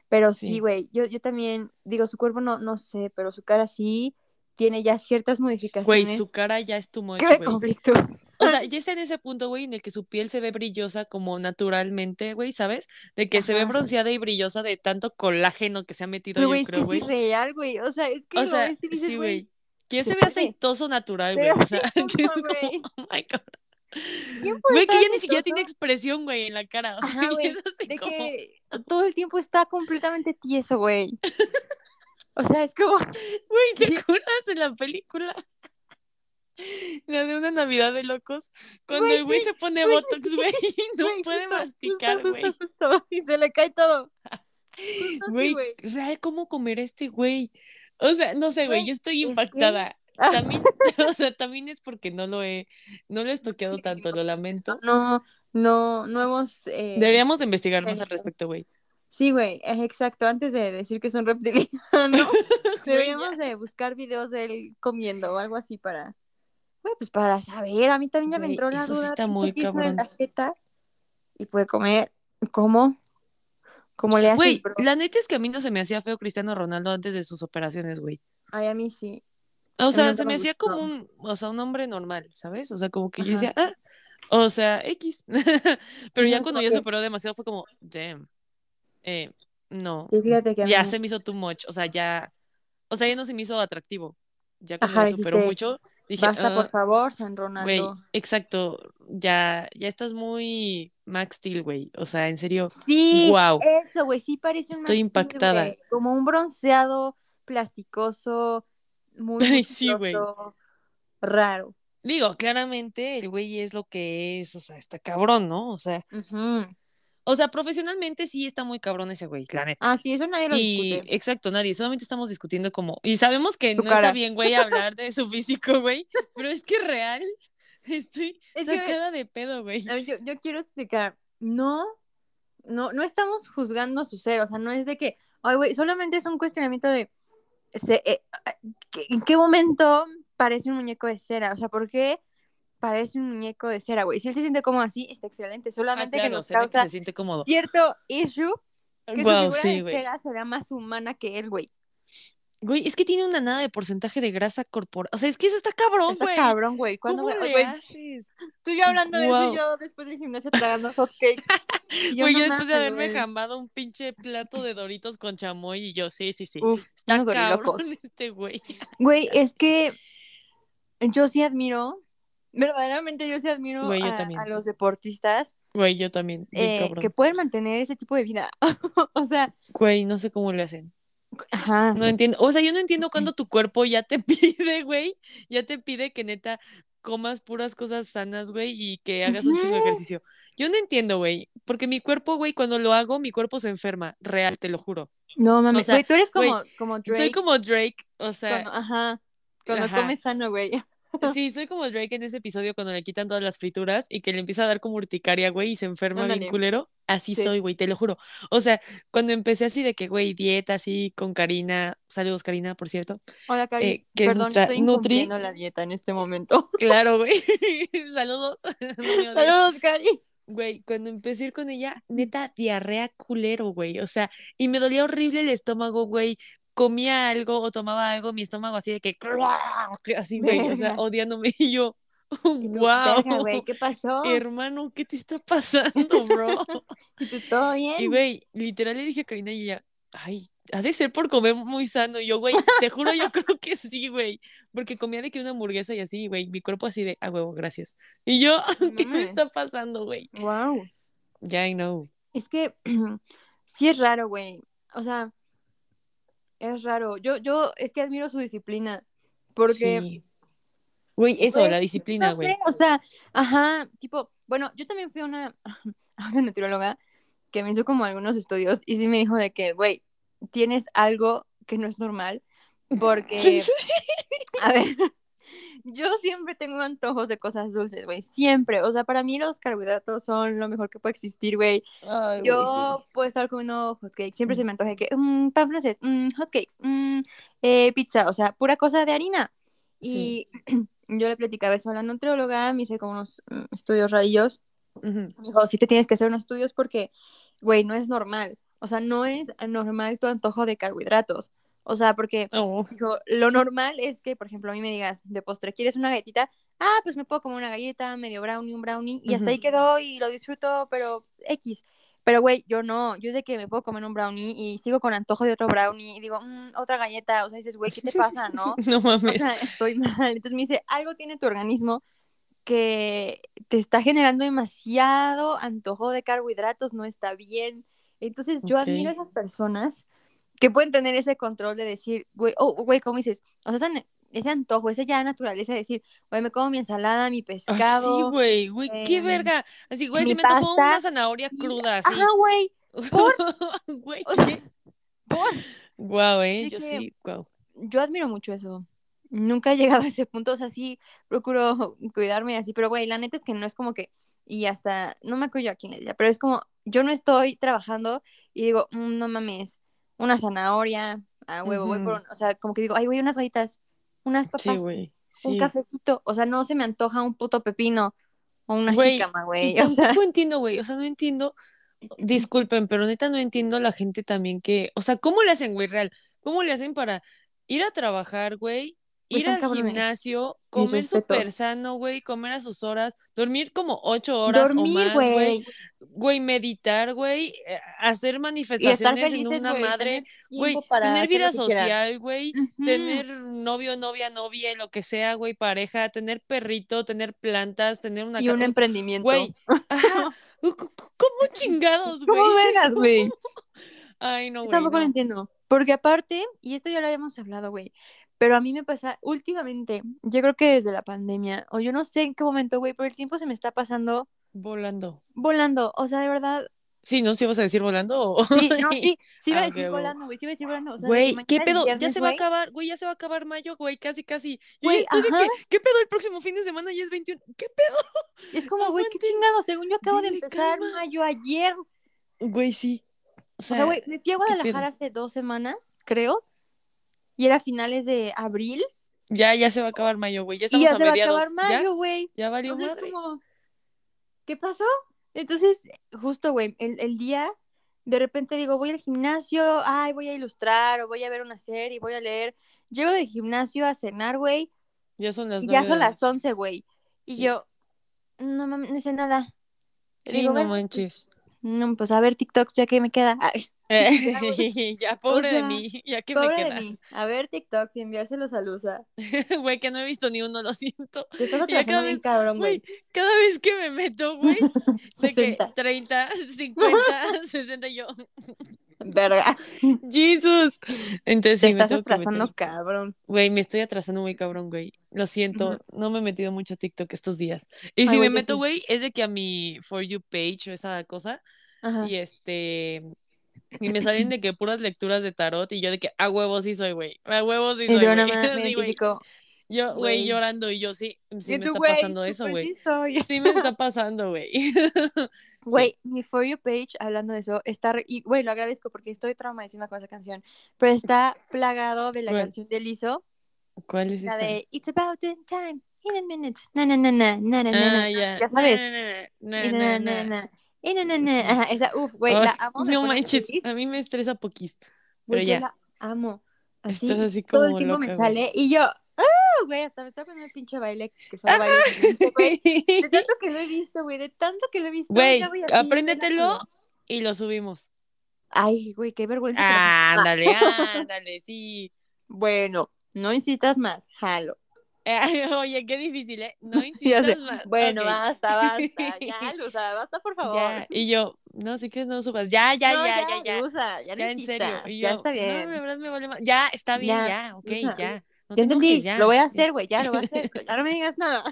Pero sí, Sí. güey. Yo, yo también, digo, su cuerpo no, no sé, pero su cara sí tiene ya ciertas modificaciones. Güey, su cara ya es tu que güey. conflicto. O sea, ya está en ese punto, güey, en el que su piel se ve brillosa como naturalmente, güey, ¿sabes? De que se ve bronceada y brillosa de tanto colágeno que se ha metido, Pero, yo güey, es creo, que güey. es irreal, güey. O sea, es que O sea, dices, sí, güey. Que ya se ve aceitoso natural, güey. O sea, aceitoso, que es como, oh my God. ¿quién puede Güey, que ya ni siquiera tiene expresión, güey, en la cara. O sea, Ajá, es así De como... que todo el tiempo está completamente tieso, güey. O sea, es como. Güey, ¿te la película? La de una Navidad de locos. Cuando Güey, el güey se pone güey, botox, güey, y no güey, puede justo, masticar, justo, güey. Justo, y se le cae todo. Así, Güey, real, ¿cómo comer a este güey? O sea, no sé, güey, yo estoy impactada. También, o sea, también es porque no lo he, no lo he estoqueado tanto, lo lamento. No, no, no hemos. eh, Deberíamos de investigar más al respecto, güey. Sí, güey, es exacto. Antes de decir que es un reptiliano, deberíamos de buscar videos de él comiendo o algo así para. Güey, pues para saber. A mí también ya me entró la eso sí duda. está ¿qué muy se cabrón. la jeta? Y puede comer. ¿Cómo? ¿Cómo le haces, Güey, la neta es que a mí no se me hacía feo Cristiano Ronaldo antes de sus operaciones, güey. Ay, a mí sí. O sea, se me me hacía como un, o sea, un hombre normal, ¿sabes? O sea, como que yo decía, ah, o sea, X. Pero ya cuando ya que- superó demasiado fue como, damn, eh, no, Sí, fíjate que a mí ya se me hizo too much, o sea, ya, o sea, ya no se me hizo atractivo. Ya cuando Ajá, superó dijiste, mucho, dije, Basta, por "Ah, favor, San güey, Ronaldo. exacto, ya, ya estás muy Max Steel, güey. O sea, en serio, Sí, Guau. eso, güey, sí parece un Estoy Max impactada. Como un bronceado plasticoso, muy Ay, sí, güey. musculoso, raro. digo, claramente el güey es lo que es, o sea, está cabrón, ¿no? O sea, Ujú. O sea, profesionalmente sí está muy cabrón ese güey, la neta. Ah, sí, eso nadie lo Y discute. exacto, nadie, solamente estamos discutiendo como, y sabemos que no cara. está bien, güey, hablar de su físico, güey, pero es que real, Estoy Es que- sacada de pedo, güey. A yo, yo quiero explicar, no, no, no estamos juzgando su ser, o sea, no es de que, ay, güey, solamente es un cuestionamiento de, se- eh, ¿qué- ¿en qué momento parece un muñeco de cera? O sea, ¿por qué parece un muñeco de cera, güey? Si él se siente como así, está excelente, Ah, solamente claro, que nos se que siente cómodo. cierto issue que su Wow, figura sí, de cera se vea más humana que él, güey. Güey, es que tiene una nada de porcentaje de grasa corporal. O sea, es que eso está cabrón, Está güey. cabrón, güey. ¿Cuándo ¿Cómo me- le güey, haces? Tú y yo hablando de eso y yo después del gimnasio tragando hotcakes. Güey, no yo después de haberme güey. jambado un pinche plato de doritos con chamoy y yo, sí, sí, sí. Uf, Está cabrón este güey. Güey, es que yo sí admiro, verdaderamente yo sí admiro Güey, yo a, los deportistas Güey, yo también. eh, que pueden mantener ese tipo de vida. o sea, Güey, no sé cómo le hacen. ajá. No entiendo. O sea, yo no entiendo cuando tu cuerpo ya te pide, güey. Ya te pide que neta comas puras cosas sanas, güey, y que hagas un chingo de ejercicio. Yo no entiendo, güey. Porque mi cuerpo, güey, cuando lo hago, mi cuerpo se enferma. Real, te lo juro. No mames, sea, güey, tú eres güey, como, como Drake. Soy como Drake. O sea, cuando, ajá, cuando Ajá. comes sano, güey. sí, soy como Drake en ese episodio cuando le quitan todas las frituras y que le empieza a dar como urticaria, güey, y se enferma bien Ándale. culero. Así Sí. soy, güey, te lo juro. O sea, cuando empecé así de que, güey, dieta así con Karina, saludos Karina, por cierto. Hola, Cari. Eh, que es Perdón, nuestra estoy Nutri. la dieta en este momento. Claro, güey. saludos. No. Saludos, Cari. Güey, cuando empecé a ir con ella, neta, diarrea culero, güey. O sea, y me dolía horrible el estómago, güey. Comía algo o tomaba algo, mi estómago así de que, así, güey, o sea, odiándome. Y yo, wow, "Verga, güey, ¿qué pasó? hermano, ¿qué te está pasando, bro? ¿Y tú todo bien? Y, güey, literal le dije a Karina y ella, ay, ha de ser por comer muy sano. Y yo, güey, te juro, yo creo que sí, güey. Porque comía de que una hamburguesa y así, güey, mi cuerpo así de, a huevo, gracias. Y yo, ¿qué me mames. está pasando, güey? Wow. Ya, I know. Es que sí es raro, güey. O sea, es raro. Yo, yo es que admiro su disciplina. Porque, Sí. Güey, eso, güey, la disciplina, no güey. sé, o sea, ajá, tipo, bueno, yo también fui a una, a una nutrióloga que me hizo como algunos estudios y sí me dijo de que, güey, tienes algo que no es normal. Porque, a ver, yo siempre tengo antojos de cosas dulces, güey, siempre. O sea, para mí los carbohidratos son lo mejor que puede existir, güey. Yo sí. puedo estar comiendo hotcakes, siempre se me antoja que mm, pan francés, mm, hotcakes, mm, eh, pizza, o sea, pura cosa de harina. Y yo le platicaba eso a la nutrióloga, me hice como unos mm, estudios rarillos. Ujú. Me dijo, sí te tienes que hacer unos estudios porque, güey, no es normal. O sea, no es normal tu antojo de carbohidratos. O sea, porque Oh, Dijo, lo normal es que, por ejemplo, a mí me digas de postre, ¿quieres una galletita? Ah, pues me puedo comer una galleta, medio brownie, un brownie, y hasta ahí quedó y lo disfruto, pero X. Pero, güey, yo no, yo sé que me puedo comer un brownie y sigo con antojo de otro brownie y digo, "Mm, otra galleta, o sea, dices, güey, ¿qué te pasa, no? no O mames. sea, estoy mal. Entonces me dice, algo tiene tu organismo que te está generando demasiado antojo de carbohidratos, no está bien. Entonces yo admiro a esas personas que pueden tener ese control de decir, güey, oh, güey, ¿cómo dices? O sea, ese, antojo, ese ya naturaleza de decir, güey, me como mi ensalada, mi Así, pescado. güey, güey, qué em, verga. Así, güey, se me tocó una zanahoria cruda, así. Ajá, güey, ¿por? Güey, O sea, ¿qué? por. Guau, eh, Así yo que- sí, guau. Yo admiro mucho eso. Nunca he llegado a ese punto, o sea, sí procuro cuidarme así, pero güey, la neta es que no es como que, y hasta, no me acuerdo yo a quién le decía, pero es como, yo no estoy trabajando y digo, "Mm, no mames, una zanahoria, a huevo, voy por, un-", o sea, como que digo, ay, güey, unas galletas, unas papas, Sí, güey. un cafecito, o sea, no se me antoja un puto pepino o una Güey, jícama, güey, o sea, tampoco entiendo, güey, o sea, no entiendo, disculpen, pero neta no entiendo la gente también que, o sea, ¿cómo le hacen, güey, real? ¿Cómo le hacen para ir a trabajar, güey? Güey, Ir al cabrones. gimnasio, comer súper sano, güey, comer a sus horas, dormir como ocho horas o más, güey, güey, meditar, güey, eh, hacer manifestaciones en felices, una güey, madre, güey, tener vida lo social, güey, tener novio, novia, novia, lo que sea, güey, pareja, tener perrito, tener plantas, tener una y un emprendimiento. Güey, ¿cómo chingados, güey? ¿Cómo vergas, güey? Ay, no, güey, tampoco lo no. entiendo. Porque aparte, y esto ya lo habíamos hablado, güey, pero a mí me pasa últimamente, yo creo que desde la pandemia, o yo no sé en qué momento, güey, pero el tiempo se me está pasando Volando. volando. O sea, de verdad, Sí, ¿no? ¿Sí vas a decir volando? O... Sí, no, sí, sí iba a Ah, decir volando, güey, sí iba a decir volando. O sea, Güey, ¿qué pedo? ya se va a acabar, güey, ya se va a acabar mayo, güey, casi, casi. Yo estoy de que, ¿qué pedo? El próximo fin de semana ya es 21. ¿Qué pedo? Y es como, güey, qué chingado, según yo acabo de empezar calma. mayo ayer. Güey, sí. O O sea, me fui a? Guadalajara hace dos semanas, creo, y era finales de abril, ya, ya se va a acabar mayo, güey. Ya y estamos ya a se va a acabar mayo, güey. Ya, ya valió O sea, es madre. como, ¿qué pasó? Entonces, justo, güey, el, el día, de repente digo, voy al gimnasio, ay, voy a ilustrar, o voy a ver una serie, voy a leer. Llego del gimnasio a cenar, güey, Ya son las y ya son las noche. 11, güey. Y Sí. yo, no mames, no hice nada. Sí, Digo, no manches. No, pues a ver TikToks, ya que me queda. Ay, ya, pobre de sea, mí, ya que me pobre queda. de mí. A ver TikToks y enviárselos a Lusa. Güey, que no he visto ni uno, lo siento. Te estás cada bien vez, cabrón, güey, cada vez que me meto, güey, sé que 60. 30, 50, 60 y yo. Verga. Jesus. Entonces Te sí, me estás que atrasando, cabrón. Güey, me estoy atrasando muy cabrón, güey. Lo siento, no me he metido mucho a TikTok estos días. Y Ay, si me meto, sí. güey, es de que a mi For You page o esa cosa, Ajá. y este. Y me salen de que puras lecturas de tarot y yo de que a huevos sí soy, güey. A huevos sí soy, yo me identifico. Yo, güey, llorando y yo sí, sí me está pasando eso, güey. sí me está pasando, güey. Güey, mi For You page, hablando de eso, está. re- Y, güey, lo agradezco porque estoy traumadísima con esa canción. Pero está plagado de la canción de Lizzo, ¿Cuál es la esa? de It's about the time, in a minute. Na, na, na, na, na, na, na, Ah, ya. Ya sabes. Na, na, na, na, Y na, na, na. Ajá, esa, uf, güey, la Ay, amo. me No manches, a mí me estresa poquis. Pero Güey, yo ya, la amo. Así, estás así todo el como tiempo me loca, güey. sale y yo, ¡ah! Güey, hasta me está poniendo el pinche baile que mente, güey. De tanto que lo he visto, güey, de tanto que lo he visto. Güey, ya apréndetelo y lo subimos. Ay, güey, qué vergüenza. la gente- Ah, Ándale, ándale, sí. Bueno, no insistas más, jalo. Oye, qué difícil, ¿eh? No Ya insistas más. Bueno, basta, basta. Ya, Luza, basta, por favor. Ya, y yo, no, si quieres no subas. Ya, ya, No, ya, ya, ya. Ya, Ya, no en serio. ya yo, está no, bien. de verdad me vale más. Ya, está bien, Ya, ya, ok, ya. No ya te entendí, ya. lo voy a hacer, güey, ya lo voy a hacer. ya no me digas nada.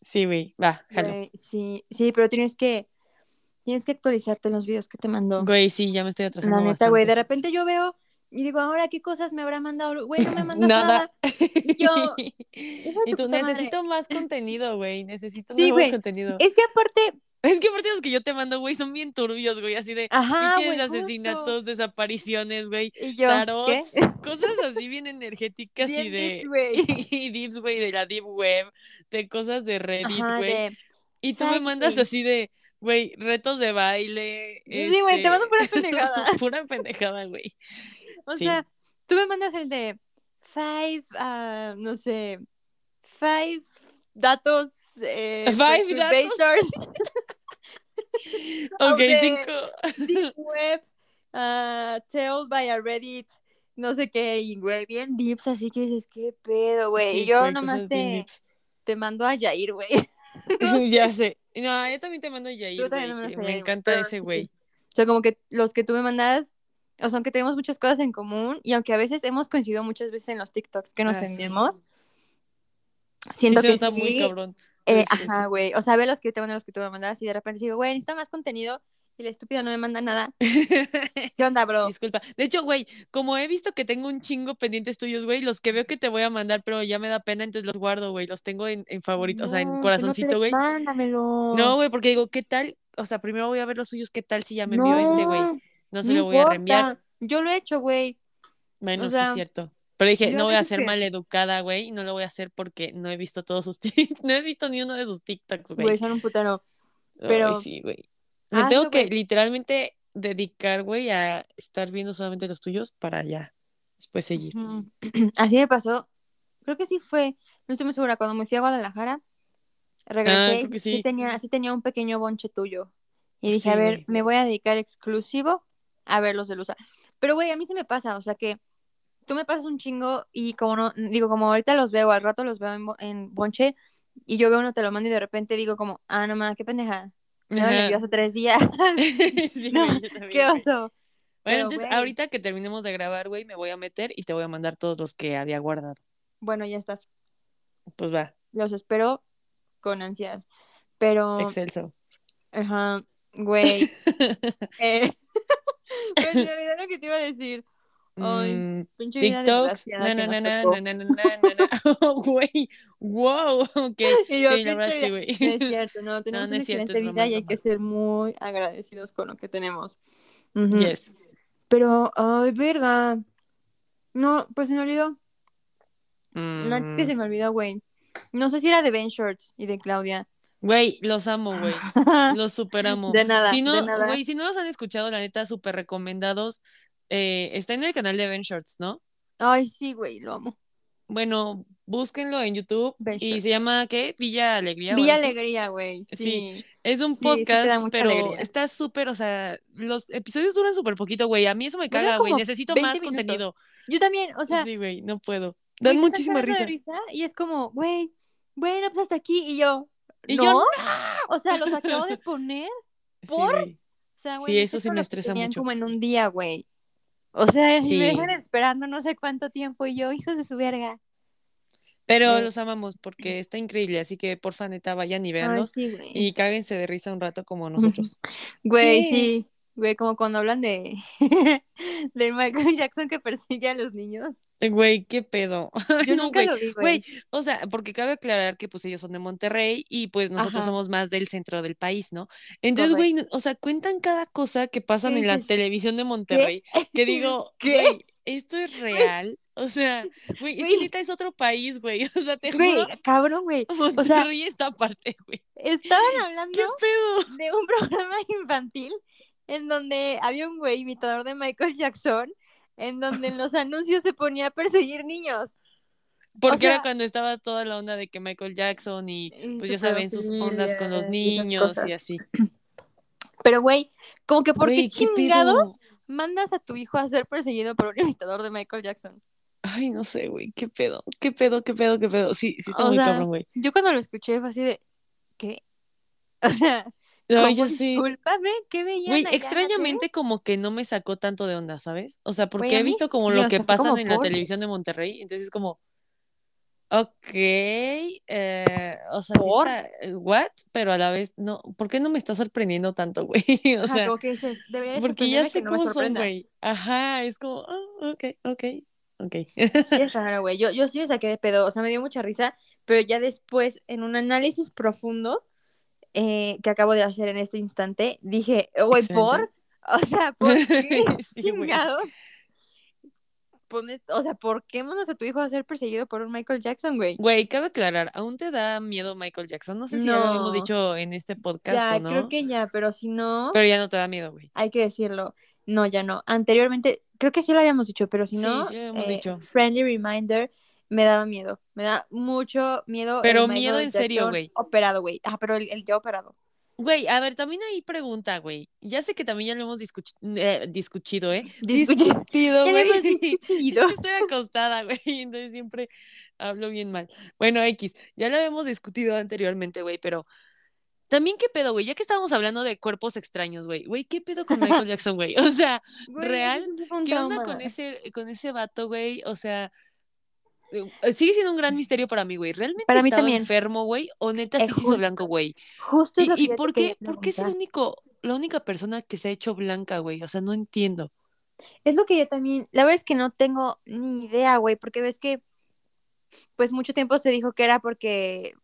Sí, güey, va, jalo. Sí, sí, pero tienes que, tienes que actualizarte en los videos que te mandó. Güey, sí, ya me estoy atrasando La neta, güey, de repente yo veo y digo, ahora, ¿qué cosas me habrá mandado? Güey, no me mandas Nada. nada. Y yo, Y tú, madre. necesito más contenido, güey. Necesito Sí, nuevo contenido. Es que aparte, Es que aparte los que yo te mando, güey, son bien turbios, güey. Así de ajá, pinches justo. asesinatos, desapariciones, güey. Y yo, Tarots, ¿qué? cosas así bien energéticas y de. deep, güey. y dips, güey, de la deep web, de cosas de Reddit, güey. de, Y tú me mandas así de, güey, retos de baile. Sí, güey, te este, mando pura pendejada. pura pendejada, güey. O Sí. sea, tú me mandas el de five, ah, no sé, five datos, eh, Five datos. Ok, cinco. deep web, ah, told by a Reddit, no sé qué, y güey, bien deeps, así que dices, qué pedo, güey. Sí, y yo nomás te, dips. te mando a Yair, güey. ya sé. No, yo también te mando a Yair, güey. me Me encanta ese güey. O sea, como que los que tú me mandas, o sea, aunque tenemos muchas cosas en común, y aunque a veces hemos coincidido muchas veces en los TikToks que nos Ah, enviamos, Sí, siento se que nota sí, muy cabrón. eh, ajá, güey. O sea, ve los que yo te mando, los que tú me mandas, y de repente digo, güey, necesito más contenido, y la estúpida no me manda nada. ¿Qué onda, bro? Disculpa. De hecho, güey, como he visto que tengo un chingo pendientes tuyos, güey, los que veo que te voy a mandar, pero ya me da pena, entonces los guardo, güey. Los tengo en, en favoritos, o sea, No, en no te corazoncito, güey. Mándamelo. No, güey, porque digo, ¿qué tal? O sea, primero voy a ver los suyos, ¿qué tal si ya me envió este, güey? No, se no lo voy a reenviar. Yo lo he hecho, güey. Bueno, o sea, es cierto. Pero dije, no voy a ser que- maleducada, güey, y no lo voy a hacer porque no he visto todos sus TikToks, no he visto ni uno de sus TikToks, Güey, güey. son un putero. Ay, pero- sí, güey. Me tengo que literalmente dedicar, güey, a estar viendo solamente los tuyos para ya después seguir. Así me pasó. Creo que sí fue. No estoy muy segura. Cuando me fui a Guadalajara, regresé. Ah, sí. sí. tenía, sí tenía un pequeño bonche tuyo. Y dije, Sí, a ver, me voy a dedicar exclusivo a ver los de Lusa. Pero, güey, a mí sí me pasa. O sea que tú me pasas un chingo y como no, digo, como ahorita los veo, al rato los veo en, en bonche y yo veo uno, te lo mando y de repente digo como, ah, no mames, qué pendeja. Me lo Ajá. envió hace tres días. Sí, No, güey, yo también, ¿Qué pasó? Bueno, Pero, entonces güey. ahorita que terminemos de grabar, güey, me voy a meter y te voy a mandar todos los que había guardado. Bueno, ya estás. Pues va, Los espero con ansias. Pero, excelso. ajá, Güey. eh, pues me olvidó lo que te iba a decir. Ay, Mm, pinche TikToks. tocó. na, na, na, na, na, na. Güey, wow, ok. Yo, Sí, la verdad pinche sí, vida- güey. No es cierto, no, tenemos no una es excelente vida y hay que ser muy agradecidos con lo que tenemos. Yes. Pero, ay, verga. No, pues se me olvidó. No, es que Mm, se me olvidó, güey. No sé si era de Ben Shorts y de Claudia. Güey, los amo, güey. Los super amo. De nada, Si de no, nada. güey, si no los han escuchado, la neta, súper recomendados. Eh, está en el canal de Ben Shorts, ¿no? Ay, sí, güey, lo amo. Bueno, búsquenlo en YouTube Ben y Shorts. se llama, ¿qué? Villa Alegría. Villa. Alegría, güey. Sí. Sí. Es un Sí, podcast, pero alegría. está súper, o sea, los episodios duran súper poquito, güey. A mí eso me caga, güey. Necesito 20 más minutos. contenido. Yo también, o sea, sí, güey, no puedo. Dan muchísima de risa. Y es como, güey, bueno, pues hasta aquí. Y yo, Y ¿no? yo, O sea, los acabo de poner. ¿Por? güey. O sea, güey, Sí, eso sí me estresa mucho. como en un día, güey. O sea, Sí. me dejan esperando no sé cuánto tiempo y yo, hijos de su verga. Pero Güey. los amamos porque está increíble, así que porfa, neta, vayan y Ay, véanlos sí, y cáguense de risa un rato como nosotros. Güey, ¿Qué sí. Güey, como cuando hablan de, de Michael Jackson que persigue a los niños. Güey, qué pedo. Yo no, nunca güey. lo vi, güey. Güey, o sea, porque cabe aclarar que pues ellos son de Monterrey y pues nosotros Ajá. somos más del centro del país, ¿no? Entonces, güey, o sea, cuentan cada cosa que pasan ¿Qué en la televisión de Monterrey, que digo, ¿Qué? güey, esto es real. O sea, güey, Güey. es otro país, güey. O sea, te Güey, juro, cabrón, güey. Monterrey está aparte, güey. Estaban hablando ¿Qué pedo? de un programa infantil en donde había un güey imitador de Michael Jackson, en donde en los anuncios se ponía a perseguir niños. Porque sea- era cuando estaba toda la onda de que Michael Jackson y Y pues ya saben sus ondas con los y niños y así. Pero, güey, como que por Güey, qué ¿qué chingados mandas a tu hijo a ser perseguido por un imitador de Michael Jackson. Ay, no sé, güey, qué pedo, qué pedo, qué pedo, qué pedo. Sí, sí está O muy sea, cabrón, güey. Yo cuando lo escuché fue así de, ¿qué? O sea, No, yo sí. Discúlpame, ¿qué veían Güey, extrañamente como que no me sacó tanto de onda, ¿sabes? O sea, porque he visto como sí, lo que como en la televisión de Monterrey, entonces es como, ok, eh, o sea, sí está, eh, what? Pero a la vez, no, ¿por qué no me está sorprendiendo tanto, güey? O Ajá, sea, como que de porque ya sé no cómo son, güey. Ajá, es como, ah, ok, ok, ok. Sí, es raro, güey. Yo, yo sí me saqué de pedo, o sea, me dio mucha risa, pero ya después, en un análisis profundo eh, que acabo de hacer en este instante, dije, güey, ¿por? O sea, ¿por qué Sí, chingados? O sea, ¿por qué mandas a tu hijo a ser perseguido por un Michael Jackson, güey? Güey, cabe aclarar, ¿aún te da miedo Michael Jackson? No sé si ya lo habíamos No. dicho en este podcast Ya, o no, creo que ya, pero si no, pero ya no te da miedo, güey. hay que decirlo. No, ya no. Anteriormente, creo que sí lo habíamos dicho, pero si Sí, no, sí lo habíamos eh, dicho. Friendly Reminder me daba miedo. Me da mucho miedo. Pero miedo en serio, güey. Operado, güey. Ah, pero el, el ya operado. Güey, a ver, también hay pregunta, güey. Ya sé que también ya lo hemos eh, discutido, ¿eh? Discutido, güey. hemos Es discutido. que estoy acostada, güey, entonces siempre hablo bien mal. Bueno, X, ya lo habíamos discutido anteriormente, güey, pero también qué pedo, güey, ya que estábamos hablando de cuerpos extraños, güey, güey, qué pedo con Michael Jackson, güey. O sea, real, ¿qué onda con ese, con ese vato, güey? O sea, sigue siendo un gran misterio para mí, güey. ¿Realmente Para mí estaba también. enfermo, güey? ¿O neta Eh, sí se hizo blanco, güey? Justo es ¿Y, lo que y por qué, por qué es el único, la única persona que se ha hecho blanca, güey? O sea, no entiendo. Es lo que yo también, la verdad es que no tengo ni idea, güey, porque ves que, pues mucho tiempo se dijo que era porque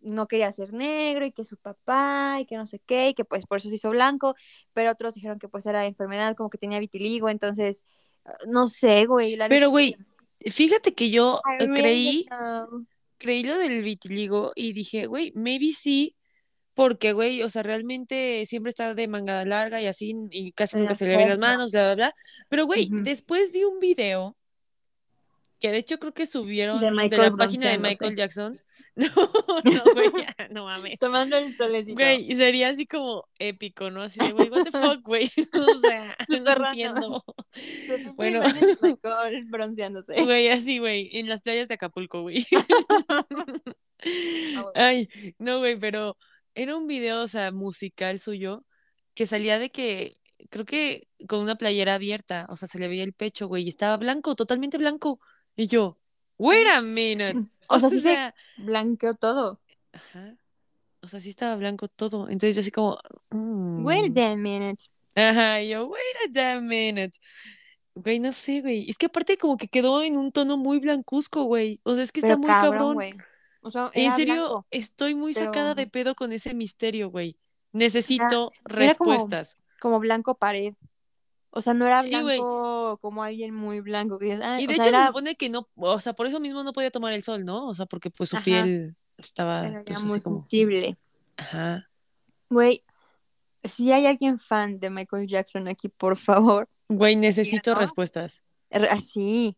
no quería ser negro y que su papá y que no sé qué, y que pues por eso se hizo blanco, pero otros dijeron que pues era enfermedad, como que tenía vitiligo, entonces, ah, no sé, güey. la Pero, güey, fíjate que yo I eh, really creí, creí lo del vitiligo y dije, güey, maybe sí, porque, güey, o sea, realmente siempre está de manga larga y así, y casi nunca se le ven las manos, bla, bla, bla. Pero, güey, después vi un video que de hecho creo que subieron De la página de. Michael Jackson. No, no, güey, ya, no mames. Tomando el solecito. Güey, sería así como épico, ¿no? Así de, güey, what the fuck, güey. O sea, no entiendo. Bueno. bronceándose. Güey, así, güey, en las playas de Acapulco, güey. bueno. Ay, no, güey, pero era un video, o sea, musical suyo, que salía de que, creo que con una playera abierta, o sea, se le veía el pecho, güey, y estaba blanco, totalmente blanco. Y yo, wait a minute. O sea, sí se blanqueó todo. ajá. O sea, sí estaba blanco todo. Entonces yo así como. Wait mm. a minute. Ajá, yo, wait a damn minute. Güey, no sé, güey. Es que aparte como que quedó en un tono muy blancuzco, güey. O sea, es que está muy cabrón, cabrón. O sea, En serio, blanco, estoy muy pero sacada de pedo con ese misterio, güey. Necesito era como- respuestas. como blanco pared. O sea, no era Sí, blanco como alguien muy blanco. Que "Ay", Y de sea, hecho se supone que no, o sea, por eso mismo no podía tomar el sol, ¿no? O sea, porque pues su Ajá. piel estaba era pues muy como, sensible. ajá. Güey, si hay alguien fan de Michael Jackson aquí, por favor. Güey, necesito ¿no? respuestas. R- Así.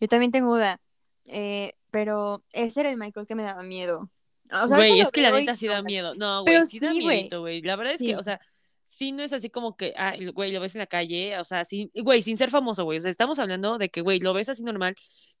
Yo también tengo duda. Eh, pero ese era el Michael que me daba miedo. O sea, Güey, es que la neta sí da miedo. No, güey, sí da sí, güey. La verdad es que, o sea, sí no es así como que, ah, el- güey, lo ves en la calle, o sea, sí, güey, sin ser famoso, güey. O sea, estamos hablando de que, güey, lo ves así normal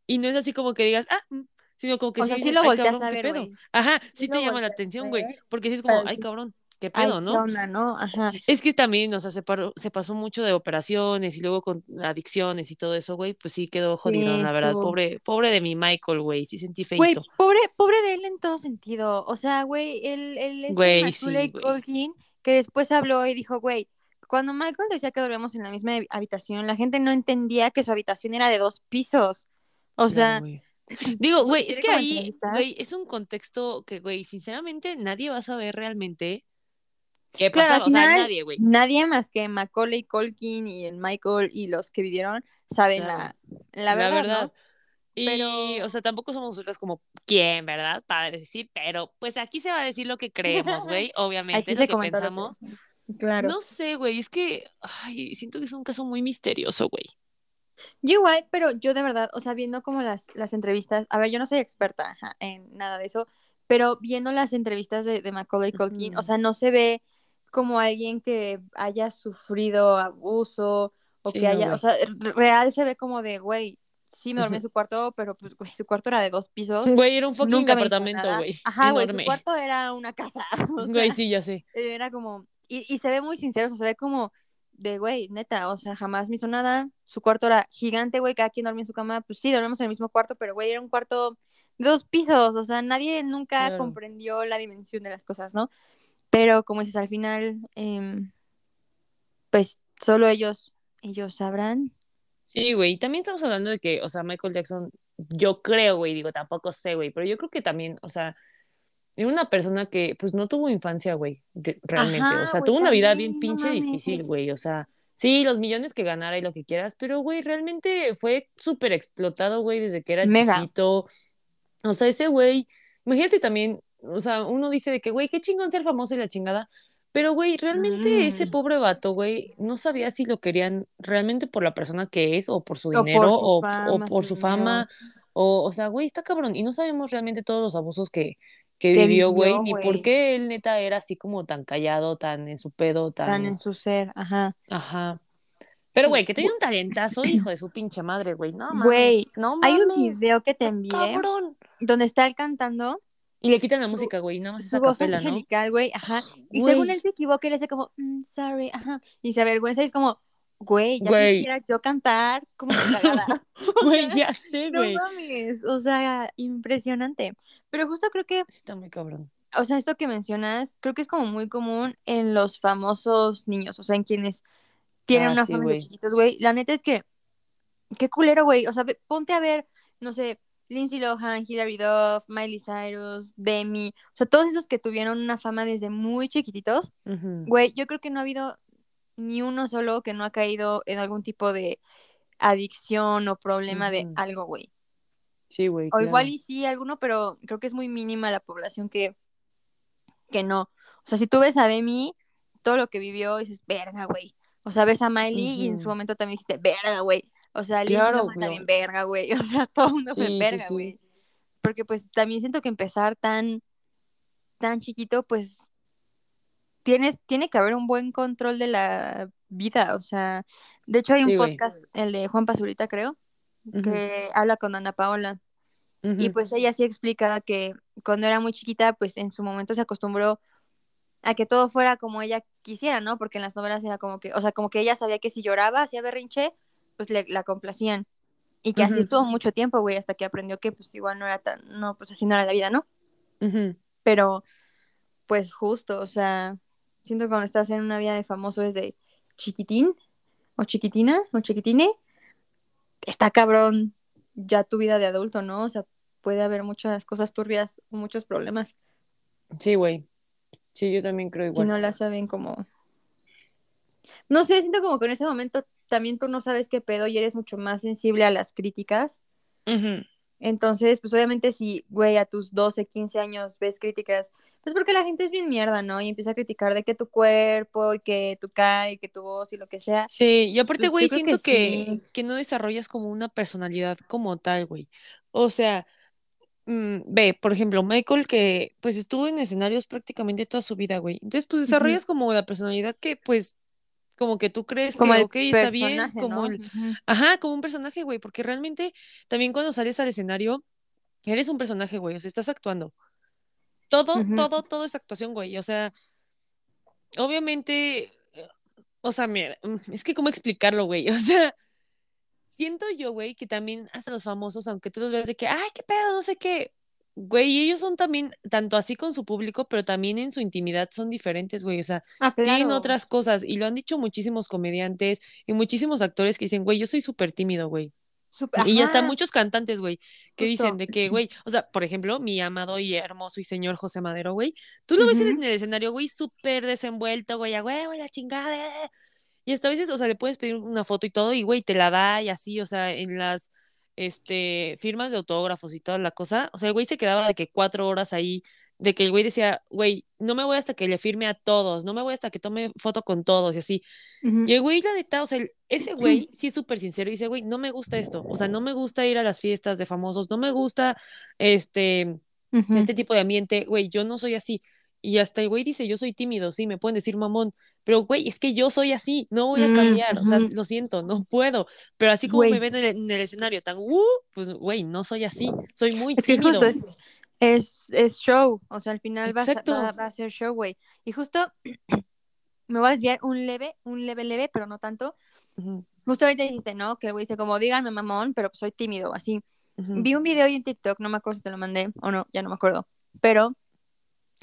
y no es así como que digas, ah, mm", sino como que O sí sea, sí lo volteas cabrón, a ver, güey. Ajá, Sí te llama la atención, güey, porque sí es como, ay, cabrón, qué pedo, ¿qué ¿no? onda, no? Ajá. Es que también, o sea, se, paró- se pasó mucho de operaciones y luego con adicciones y todo eso, güey, pues sí quedó jodidón, Sí, la verdad. Pobre, pobre de mi Michael, güey, sí sentí Güey, feito. pobre, pobre de él en todo sentido. O sea, güey, el, el este Güey, sí. Culkin que después habló y dijo, güey, cuando Michael decía que dormíamos en la misma habitación, la gente no entendía que su habitación era de dos pisos. O Claro, sea, güey. Digo, güey, es que ahí, güey, es un contexto que, güey, sinceramente nadie va a saber realmente qué Claro, pasaba. al O sea, final, nadie, güey. nadie más que Macaulay Culkin y el Michael y los que vivieron saben Claro. la, la verdad, ¿no? Y, Pero- o sea, tampoco somos nosotras como, ¿quién, verdad? Para decir, pero pues aquí se va a decir lo que creemos, güey, obviamente, Aquí es lo que comentó lo que pensamos. Claro. No sé, güey, es que, ay, siento que es un caso muy misterioso, güey. Yo igual, pero yo de verdad, o sea, viendo como las, las entrevistas, a ver, yo no soy experta ajá, en nada de eso, pero viendo las entrevistas de, de Macaulay Culkin, o sea, no se ve como alguien que haya sufrido abuso o Sí, que haya, o sea, real se ve como de, güey, sí me dormí en su cuarto, pero pues, güey, su cuarto era de dos pisos. Güey, era un fucking Nunca nada. güey. Ajá, güey, su cuarto era una casa. o Güey, sí, ya sé. era como, y, y se ve muy sincero, o sea, se ve como de, güey, neta, o sea, jamás me hizo nada. Su cuarto era gigante, güey, cada quien dormía en su cama. Pues sí, dormimos en el mismo cuarto, pero, güey, era un cuarto de dos pisos, o sea, nadie nunca Claro. comprendió la dimensión de las cosas, ¿no? Pero como dices, al final, em, pues solo ellos, ellos sabrán. Sí, güey. y También estamos hablando de que, o sea, Michael Jackson, yo creo, güey, digo, tampoco sé, güey, pero yo creo que también, o sea, era una persona que, pues, no tuvo infancia, güey, re- realmente. Ajá, o sea, güey, tuvo una vida bien pinche difícil, güey. O sea, sí, los millones que ganara y lo que quieras, pero, güey, realmente fue súper explotado, güey, desde que era Mega. chiquito. O sea, ese güey, imagínate también, o sea, uno dice de que, güey, qué chingón ser famoso y la chingada. Pero, güey, realmente ese Mm. pobre vato, güey, no sabía si lo querían realmente por la persona que es, o por su O por dinero, su o, o fama, por su fama, o, o sea, güey, está cabrón. Y no sabemos realmente todos los abusos que, que vivió, güey, ni por qué él neta era así como tan callado, tan en su pedo, tan, Tan en su ser, ajá. ajá. Pero, güey, que tenía un talentazo, hijo de su pinche madre, güey. No mames, Güey, no Hay un mames. video que te envié Cabrón. donde está él cantando Y le quitan la música, güey, nada más esa capela, ¿no? güey, ajá. Y según él se equivoca, él hace como, "Mm, sorry, ajá. Y se avergüenza y es como, güey, ya Güey. quisiera yo cantar como cagada. Güey, ya sé, no güey. mames, o sea, impresionante. Pero justo creo que, Está muy cabrón. o sea, esto que mencionas, creo que es como muy común en los famosos niños, o sea, en quienes tienen Ah, una sí, fama de chiquitos, güey. La neta es que, qué culero, güey. O sea, ponte a ver, no sé, Lindsay Lohan, Hilary Duff, Miley Cyrus, Demi, o sea, todos esos que tuvieron una fama desde muy chiquititos, güey, yo creo que no ha habido ni uno solo que no ha caído en algún tipo de adicción o problema de algo, güey. Sí, güey, O igual y sí alguno, pero creo que es muy mínima la población que, que no. O sea, si tú ves a Demi, todo lo que vivió, dices, verga, güey. O sea, ves a Miley y en su momento también dijiste, verga, güey. O sea, Lindsay Claro, también, verga, güey. O sea, todo el mundo fue Sí, sí, verga, sí. güey. Porque pues también siento que empezar tan, tan chiquito, pues tienes, tiene que haber un buen control de la vida. O sea, de hecho hay un podcast, el de Juan Pazurita, creo, que habla con Ana Paola. Y pues ella sí explica que cuando era muy chiquita, pues en su momento se acostumbró a que todo fuera como ella quisiera, ¿no? Porque en las novelas era como que, o sea, como que ella sabía que si lloraba, hacía berrinche, pues le, la complacían. Y que así estuvo mucho tiempo, güey, hasta que aprendió que pues igual no era tan, no, pues así no era la vida, ¿no? Pero, pues justo, o sea, siento que cuando estás en una vida de famoso desde chiquitín o chiquitina o chiquitine, está cabrón ya tu vida de adulto, ¿no? O sea, puede haber muchas cosas turbias, muchos problemas. Sí, güey. Sí, yo también creo igual. Si no la saben como... No sé, siento como que en ese momento también tú no sabes qué pedo y eres mucho más sensible a las críticas. Entonces, pues obviamente si, güey, a tus 12, 15 años ves críticas, pues porque la gente es bien mierda, ¿no? Y empieza a criticar de que tu cuerpo y que tu cara y que tu voz y lo que sea. Sí, y aparte, Pues, güey, siento que que, sí. que no desarrollas como una personalidad como tal, güey. O sea, mm, ve, por ejemplo, Michael que pues estuvo en escenarios prácticamente toda su vida, güey. Entonces, pues desarrollas como la personalidad que, pues, como que tú crees Como que, el ok, está bien, como ¿no? el, Ujú. ajá, como un personaje, güey, porque realmente también cuando sales al escenario, eres un personaje, güey, o sea, estás actuando. Todo, todo, todo es actuación, güey. O sea, obviamente, eh, o sea, mira, mm, es que cómo explicarlo, güey. O sea, siento yo, güey, que también hasta los famosos, aunque tú los veas de que, ay, qué pedo, no sé qué, güey, ellos son también, tanto así con su público, pero también en su intimidad son diferentes, güey. O sea, Ah, tienen otras cosas y lo han dicho muchísimos comediantes y muchísimos actores que dicen, güey, yo soy súper tímido, güey. Y hasta Ajá, muchos cantantes, güey, que justo. dicen de que, güey, o sea, por ejemplo, mi amado y hermoso y señor José Madero, güey, tú lo ves en el escenario, güey, súper desenvuelto, güey, a güey, la chingada. Y hasta a veces, o sea, le puedes pedir una foto y todo, y güey, te la da y así, o sea, en las este, firmas de autógrafos y toda la cosa, o sea, el güey se quedaba de que cuatro horas ahí, de que el güey decía, güey, no me voy hasta que le firme a todos, no me voy hasta que tome foto con todos y así. Y el güey, la neta, o sea, el- ese güey sí es súper sincero y dice, güey, no me gusta esto, o sea, no me gusta ir a las fiestas de famosos, no me gusta este, este tipo de ambiente, güey, yo no soy así. Y hasta el güey dice, yo soy tímido, sí, me pueden decir mamón, pero güey, es que yo soy así, no voy a Mm, cambiar, o sea, lo siento, no puedo. Pero así como Güey. me ven en el, en el escenario tan, uh, pues güey, no soy así, soy muy Es que tímido. justo es, es, es show, o sea, al final va a, va, va a ser show, güey. Y justo me voy a desviar un leve, un leve, leve, pero no tanto. Ujú, Justo ahorita dijiste, ¿no? Que el güey dice como, díganme mamón, pero pues soy tímido, así. ujú, Vi un video hoy en TikTok, no me acuerdo si te lo mandé o no, ya no me acuerdo. Pero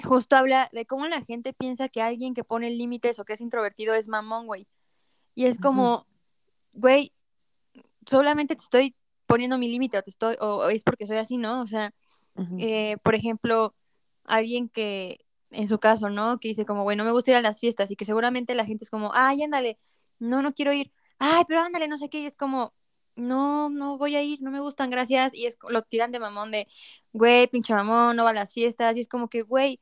justo habla de cómo la gente piensa que alguien que pone límites o que es introvertido es mamón, güey. Y es como, güey, solamente te estoy poniendo mi límite o te estoy, o, o es porque soy así, ¿no? O sea, eh, por ejemplo, alguien que, en su caso, ¿no? Que dice como, güey, no me gusta ir a las fiestas y que seguramente la gente es como, ay, ándale, no, no quiero ir, ay, pero ándale, no sé qué, y es como, no, no voy a ir, no me gustan, gracias, y es lo tiran de mamón de, güey, pinche mamón, no va a las fiestas, y es como que, güey,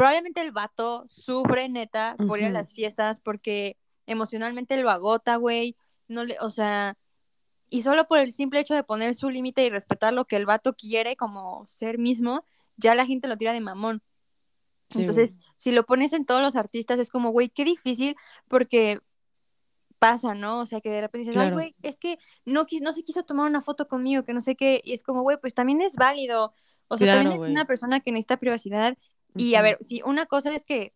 probablemente el vato sufre neta por ir a las fiestas porque emocionalmente lo agota, güey, no le, o sea, y solo por el simple hecho de poner su límite y respetar lo que el vato quiere como ser mismo, ya la gente lo tira de mamón. Sí. Entonces, si lo pones en todos los artistas, es como, güey, qué difícil, porque pasa, ¿no? O sea, que de repente dices, ay, Claro. güey, es que no, no se quiso tomar una foto conmigo, que no sé qué, y es como, güey, pues también es válido. O sea, Claro, también es una persona que necesita privacidad. Y a ver, si una cosa es que,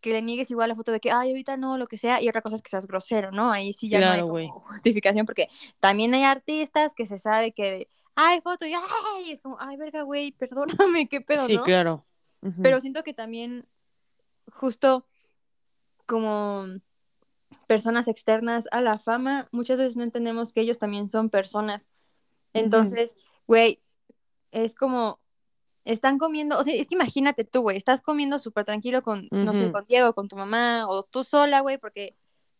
que le niegues igual la foto de que, ay, ahorita no, lo que sea, y otra cosa es que seas grosero, ¿no? Ahí sí ya no hay como justificación, porque también hay artistas que se sabe que, ay, foto, y ay, es como, ay, verga, güey, perdóname, qué pedo, Sí, ¿no? claro. Pero siento que también, justo como personas externas a la fama, muchas veces no entendemos que ellos también son personas. Entonces, güey, es como, están comiendo, o sea, es que imagínate tú, güey, estás comiendo súper tranquilo con, no sé, con Diego, con tu mamá, o tú sola, güey, porque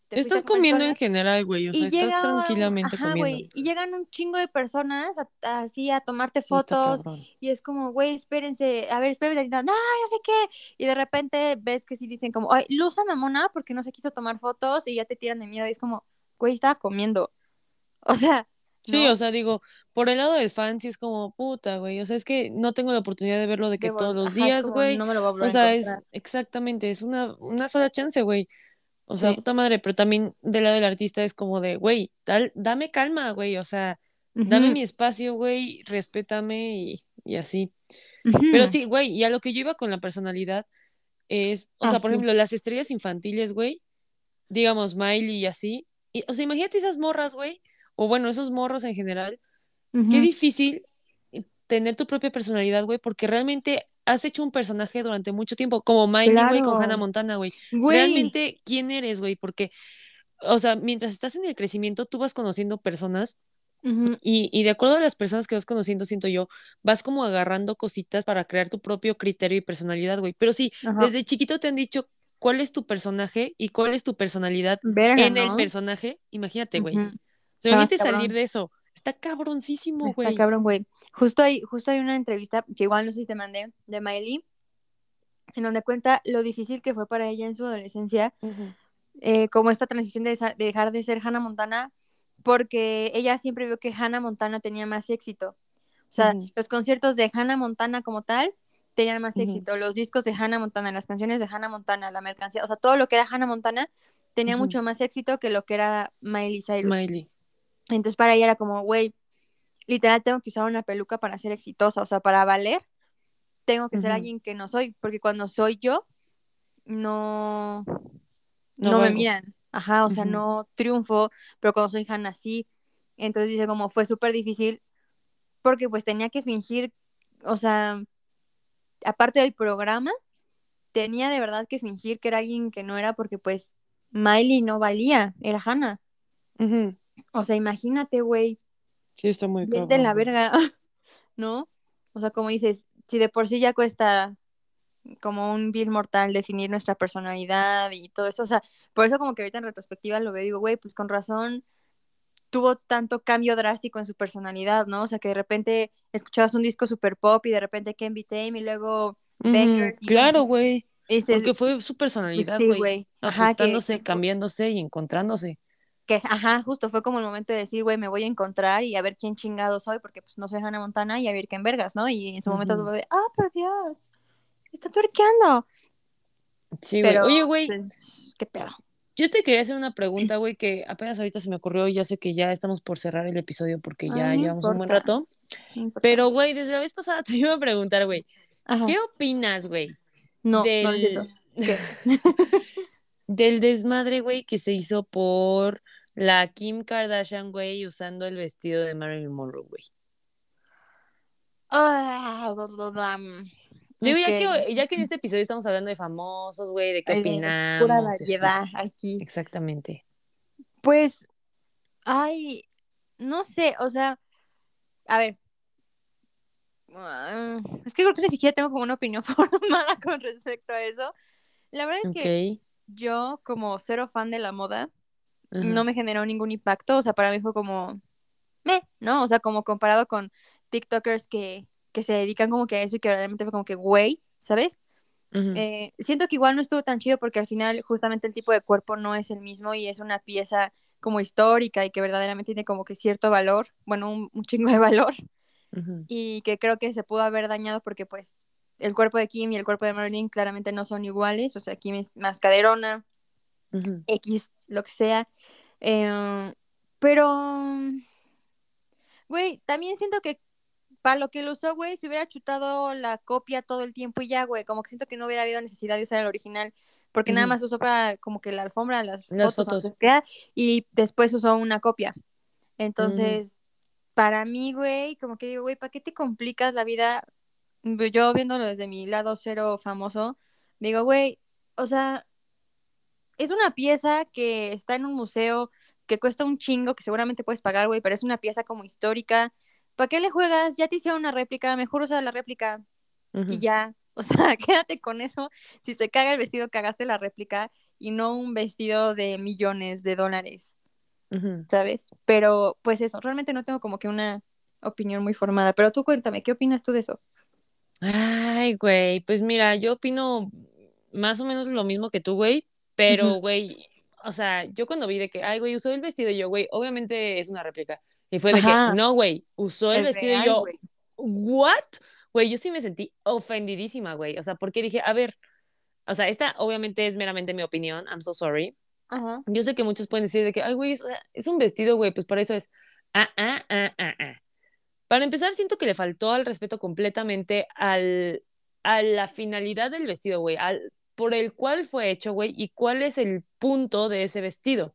te Estás comiendo en general, güey, o sea, estás tranquilamente ajá, comiendo. güey, y llegan un chingo de personas a- así a tomarte Sí, fotos, y es como, güey, espérense, a ver, espérense, no, no sé qué, y de repente ves que sí dicen como, ay, Luza mamona, porque no se quiso tomar fotos, y ya te tiran de miedo, y es como, güey, estaba comiendo, o sea, Sí, o sea, digo, por el lado del fan sí es como puta, güey. O sea, es que no tengo la oportunidad de verlo de que todos los ajá, días, güey. no me lo voy a volver O a sea, es exactamente, es una, una sola chance, güey. O sea, Sí. puta madre, pero también del lado del artista es como de, güey, dal- dame calma, güey. O sea, dame mi espacio, güey, respétame y, y así. Pero sí, güey, y a lo que yo iba con la personalidad es, o Ah, sea, por sí. ejemplo, las estrellas infantiles, güey, digamos, Miley y así. Y, o sea, imagínate esas morras, güey, o bueno, esos morros en general. Qué difícil eh, tener tu propia personalidad, güey, porque realmente has hecho un personaje durante mucho tiempo, como Miley, güey, con. Hannah Montana, güey. Realmente, ¿quién eres, güey? Porque, o sea, mientras estás en el crecimiento, tú vas conociendo personas y, y de acuerdo a las personas que vas conociendo, siento yo, vas como agarrando cositas para crear tu propio criterio y personalidad, güey. Pero sí, ajá. desde chiquito te han dicho cuál es tu personaje y cuál es tu personalidad Verga, en el personaje. Imagínate, güey. No, imagínate está salir de eso. Está cabroncísimo, Está güey. cabrón, güey. Justo hay, justo hay una entrevista que igual no sé si te mandé de Miley, en donde cuenta lo difícil que fue para ella en su adolescencia, eh, como esta transición de, dejar de ser Hannah Montana, porque ella siempre vio que Hannah Montana tenía más éxito. O sea, los conciertos de Hannah Montana como tal tenían más éxito, los discos de Hannah Montana, las canciones de Hannah Montana, la mercancía, o sea, todo lo que era Hannah Montana tenía mucho más éxito que lo que era Miley Cyrus. Miley. Entonces para ella era como, güey, literal tengo que usar una peluca para ser exitosa, o sea, para valer, tengo que ser alguien que no soy, porque cuando soy yo, no, No no, me miran, ajá, o sea, no triunfo, pero cuando soy Hannah sí, entonces dice como fue súper difícil, porque pues tenía que fingir, o sea, aparte del programa, tenía de verdad que fingir que era alguien que no era, porque pues Miley no valía, era Hannah, Ujú. O sea, imagínate, güey, Sí, está muy bien de la verga, ¿no? O sea, como dices, si de por sí ya cuesta como un vil mortal definir nuestra personalidad y todo eso, o sea, por eso como que ahorita en retrospectiva lo veo y digo, güey, pues con razón tuvo tanto cambio drástico en su personalidad, ¿no? O sea, que de repente escuchabas un disco super pop y de repente Can't Be Tame y luego y Claro, güey. Porque fue su pues personalidad, sí, güey. que, Ajustándose, que, cambiándose y encontrándose. Que, ajá, justo fue como el momento de decir, güey, me voy a encontrar y a ver quién chingado soy, porque pues no soy Hannah Montana y a ver quién vergas, ¿no? Y en su momento Ujú. tuve de, ah, por Dios, está tuerqueando. Sí, güey. Pero, Oye, güey, pues, qué pedo. yo te quería hacer una pregunta, güey, que apenas ahorita se me ocurrió y ya sé que ya estamos por cerrar el episodio porque ya Ah, no llevamos un buen rato. Pero, güey, desde la vez pasada te iba a preguntar, güey. ¿qué opinas, güey? No, del... no. ¿Qué? del desmadre, güey, que se hizo por la Kim Kardashian, güey, usando el vestido de Marilyn Monroe, güey. Ah, Digo, ya, que, ya que en este episodio estamos hablando de famosos, güey, de qué Ay, opinamos. Pura variedad aquí. Exactamente. Pues, ay, no sé, o sea, a ver. ah, Es que creo que ni siquiera tengo como una opinión formada con respecto a eso. La verdad es que yo, como cero fan de la moda, Ajá. no me generó ningún impacto. O sea, para mí fue como, me, ¿no? O sea, como comparado con TikTokers que, que se dedican como que a eso y que realmente fue como que, güey, ¿sabes? Ujú. Eh, siento que igual no estuvo tan chido porque al final justamente el tipo de cuerpo no es el mismo y es una pieza como histórica y que verdaderamente tiene como que cierto valor, bueno, un, un chingo de valor Ujú. y que creo que se pudo haber dañado porque pues el cuerpo de Kim y el cuerpo de Marilyn claramente no son iguales, o sea, Kim es más caderona, X, lo que sea, Eh, pero, güey, también siento que para lo que lo usó, güey, se hubiera chutado la copia todo el tiempo y ya, güey, como que siento que no hubiera habido necesidad de usar el original, porque nada más usó para como que la alfombra, las, Las fotos, y después usó una copia. Entonces, para mí, güey, como que digo, güey, ¿para qué te complicas la vida? Yo viéndolo desde mi lado cero famoso, digo, güey, o sea, es una pieza que está en un museo que cuesta un chingo, que seguramente puedes pagar, güey, pero es una pieza como histórica. ¿Para qué le juegas? Ya te hicieron una réplica, mejor usa la réplica y ya. O sea, quédate con eso. Si se caga el vestido, cagaste la réplica y no un vestido de millones de dólares. ¿sabes? Pero pues eso, realmente no tengo como que una opinión muy formada. Pero tú cuéntame, ¿qué opinas tú de eso? Ay, güey, pues mira, yo opino más o menos lo mismo que tú, güey, pero, güey, o sea, yo cuando vi de que, ay, güey, usó el vestido, y yo, güey, obviamente es una réplica. Y fue de Ajá. que, no, güey, usó el, El vestido y real, yo, güey. ¿what? Güey, yo sí me sentí ofendidísima, güey, o sea, porque dije, a ver, o sea, esta obviamente es meramente mi opinión, I'm so sorry. Ajá. Yo sé que muchos pueden decir de que, ay, güey, es un vestido, güey, pues para eso es. Ah, ah, ah, ah, ah. Para empezar, siento que le faltó al respeto completamente al, a la finalidad del vestido, güey, al, por el cual fue hecho, güey, y cuál es el punto de ese vestido.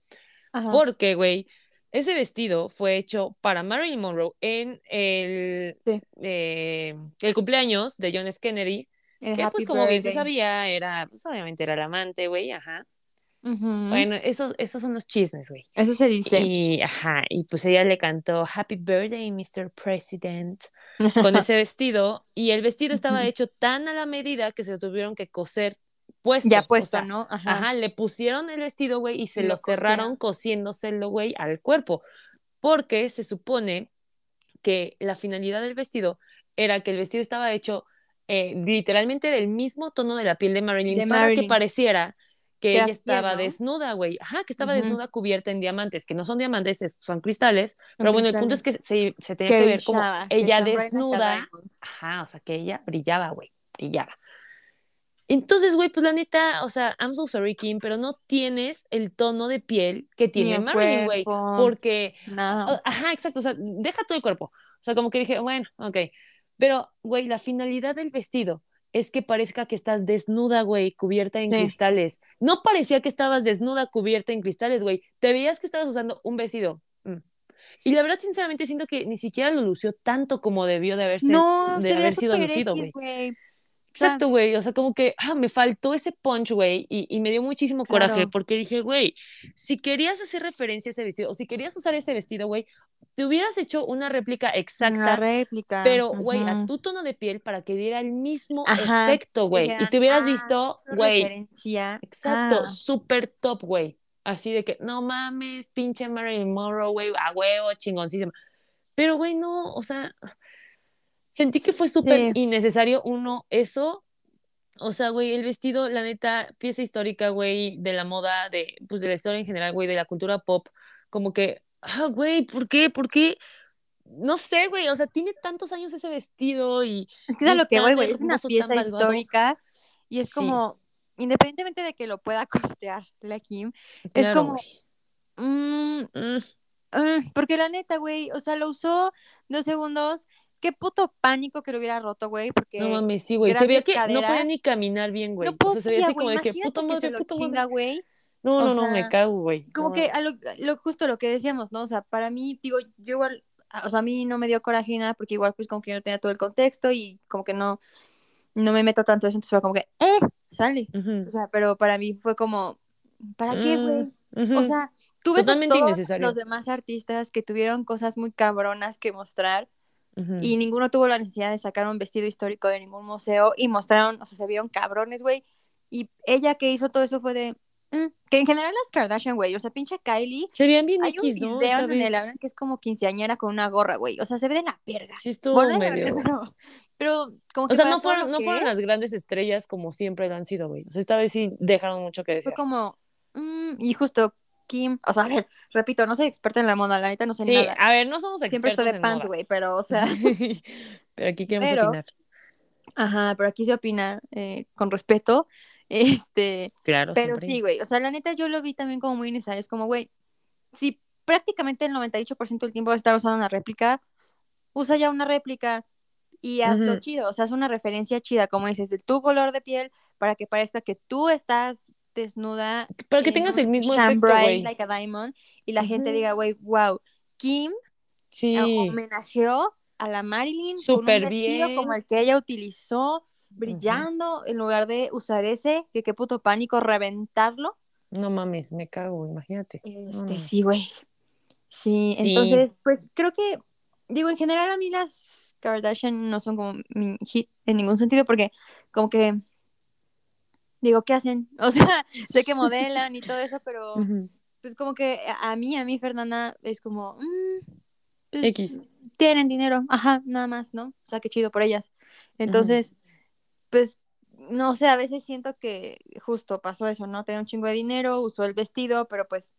Ajá. Porque, güey, ese vestido fue hecho para Marilyn Monroe en el, Sí. eh, el cumpleaños de John F. Kennedy El que pues como bien se sabía, era, pues obviamente era el amante, güey, ajá. Bueno, esos, esos son los chismes, güey. Eso se dice. Y, ajá, y pues ella le cantó Happy Birthday, Mr. President, con ese vestido, y el vestido estaba hecho tan a la medida que se lo tuvieron que coser puesto. ya o puesto, sea, ¿no? Ajá. Ajá, le pusieron el vestido, güey, y se Y lo lo cerraron cosiéndoselo, güey, al cuerpo. Porque se supone que la finalidad del vestido era que el vestido estaba hecho eh, literalmente del mismo tono de la piel de Marilyn De para que pareciera que ella estaba ¿no? desnuda, güey. Ajá, que estaba desnuda cubierta en diamantes, que no son diamantes, es- son cristales. Son Pero bueno, el punto es que se, se tenía Que que ver como ella desnuda. Ajá, o sea, que ella brillaba, güey, brillaba. Entonces, güey, pues la neta, o sea, I'm so sorry, Kim, pero no tienes el tono de piel que tiene Marilyn, güey. Porque, Nada. o- ajá, exacto, o sea, deja todo el cuerpo. O sea, como que dije, bueno, ok. Pero, güey, la finalidad del vestido es que parezca que estás desnuda, güey, cubierta en Sí. cristales. No parecía que estabas desnuda, cubierta en cristales, güey. Te veías que estabas usando un vestido. Mm. Y la verdad, sinceramente, siento que ni siquiera lo lució tanto como debió de haberse, no, de haber sido lucido, güey. Exacto, güey. O sea, como que ah, me faltó ese punch, güey. Y, y me dio muchísimo Claro. coraje porque dije, güey, si querías hacer referencia a ese vestido o si querías usar ese vestido, güey, te hubieras hecho una réplica Una exacta, réplica. pero, güey, a tu tono de piel para que diera el mismo Ajá, efecto, güey. Y te hubieras "Ah, visto, güey, exacto, a-". súper top, güey. Así de que, no mames, pinche Marilyn Monroe, güey, a huevo, chingoncísima. Pero, güey, no, o sea, sentí que fue súper Sí. innecesario, uno, eso. O sea, güey, el vestido, la neta, pieza histórica, güey, de la moda, de, pues, de la historia en general, güey, de la cultura pop, como que, ah, güey, ¿por qué? ¿Por qué? No sé, güey, o sea, tiene tantos años ese vestido y Es que es lo que voy, güey. Es una pieza histórica y es Sí. como, independientemente de que lo pueda costear la Kim, es Claro, como, güey. mm, Mm, mm, porque la neta, güey, o sea, lo usó dos segundos. Qué puto pánico que lo hubiera roto, güey, porque no mames, sí, güey. Se veía que no podía ni caminar bien, güey. no o sea, se veía podía, así güey. como de que puta madre, puta madre. güey. No, o no, no, me cago, güey. Como No que mames. a lo, lo justo lo que decíamos, ¿no? O sea, para mí, digo, yo igual, o sea, a mí no me dio coraje ni nada, porque igual pues como que yo no tenía todo el contexto y como que no, no me meto tanto eso, entonces fue como que, ¡eh! Sale. O sea, pero para mí fue como, ¿para qué, güey? Mm, ujú. O sea, Totalmente todos innecesario. los demás artistas que tuvieron cosas muy cabronas que mostrar Ujú. y ninguno tuvo la necesidad de sacar un vestido histórico de ningún museo y mostraron, o sea, se vieron cabrones, güey. Y ella que hizo todo eso fue de, mm, que en general las Kardashian, güey, o sea, pinche Kylie. Se veían bien Hay un X, ¿no? video Esta donde vez. la ven que es como quinceañera con una gorra, güey. O sea, se ve de la verga. Sí estuvo Bueno, medio... pero, pero como que O sea, no fueron, no fueron las grandes estrellas como siempre lo han sido, güey. O sea, esta vez sí dejaron mucho que fue desear. como, mm, y justo Kim, o sea, a ver, repito, no soy experta en la moda, la neta no sé Sí, nada. a ver, no somos Siempre estoy expertos de en pants, güey, pero, o sea, Pero aquí queremos Pero- opinar. ajá, pero aquí se opina eh, con respeto. Este, Claro, Pero siempre. sí, güey. O sea, la neta yo lo vi también como muy necesario. Es como, güey, si prácticamente el 98% del tiempo vas a estar usando una réplica, usa ya una réplica y hazlo Ujú. chido. O sea, es una referencia chida, como dices, de tu color de piel para que parezca que tú estás desnuda. Para que en tengas el mismo shine efecto, bright like a diamond y la gente diga, güey, wow, Kim Sí. homenajeó a la Marilyn Súper con un vestido bien. como el que ella utilizó, brillando, en lugar de usar ese, que qué puto pánico, reventarlo. No mames, me cago, imagínate. Este, sí, güey. Sí, Sí. entonces, pues creo que, digo, en general a mí las Kardashian no son como mi hit en ningún sentido, porque como que, digo, ¿qué hacen? O sea, sé que modelan y todo eso, pero pues como que a mí, a mí, Fernanda, es como, mm, pues, X. tienen dinero, ajá, nada más, ¿no? O sea, qué chido por ellas. Entonces, pues, no sé, a veces siento que justo pasó eso, ¿no? Tenía un chingo de dinero, usó el vestido, pero pues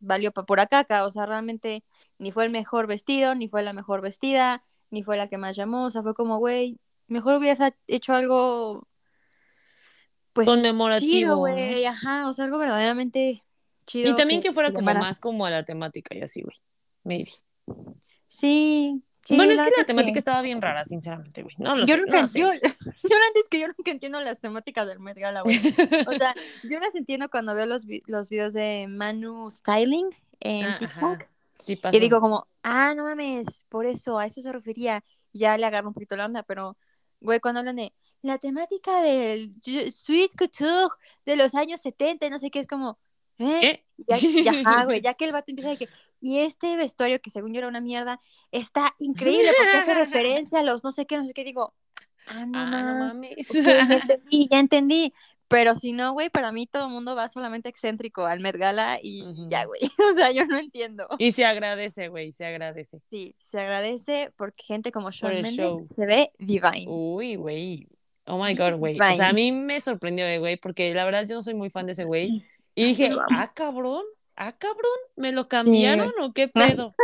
valió para pura caca, o sea, realmente ni fue el mejor vestido, ni fue la mejor vestida, ni fue la que más llamó, o sea, fue como, güey, mejor hubieras hecho algo, pues, Conmemorativo. chido, güey, ajá, o sea, algo verdaderamente chido. Y también que fuera como más como a la temática y así, güey. Maybe. Sí. sí, bueno, es que la temática estaba bien rara, sinceramente, güey. No lo yo sé, nunca, no lo sé. yo, yo antes que yo nunca entiendo las temáticas del Met Gala, güey. O sea, yo las entiendo cuando veo los, los videos de Manu Styling en Ah, TikTok. ajá. Sí. Y digo como, ah, no mames, por eso, a eso se refería. Ya le agarro un poquito la onda, pero, güey, cuando hablan de la temática del Sweet Couture de los años 70, no sé qué, es como, ¿eh? ¿Qué? Ya, ya, güey, ya que el vato empieza de que, y este vestuario que según yo era una mierda, está increíble porque hace referencia a los no sé qué, no sé qué, digo, ah, no, Ah, no mames, mames. ok, ya entendí, ya entendí. Pero si no, güey, para mí todo el mundo va solamente excéntrico al Met Gala y Ujú. ya, güey. O sea, yo no entiendo. Y se agradece, güey, se agradece. Sí, se agradece porque gente como Shawn Mendes show. se ve divine. Uy, güey. Oh my god, güey. O sea, a mí me sorprendió, eh, güey, porque la verdad yo no soy muy fan de ese güey. Y Ay, dije, ah, cabrón, ah, cabrón, ¿me lo cambiaron o qué pedo?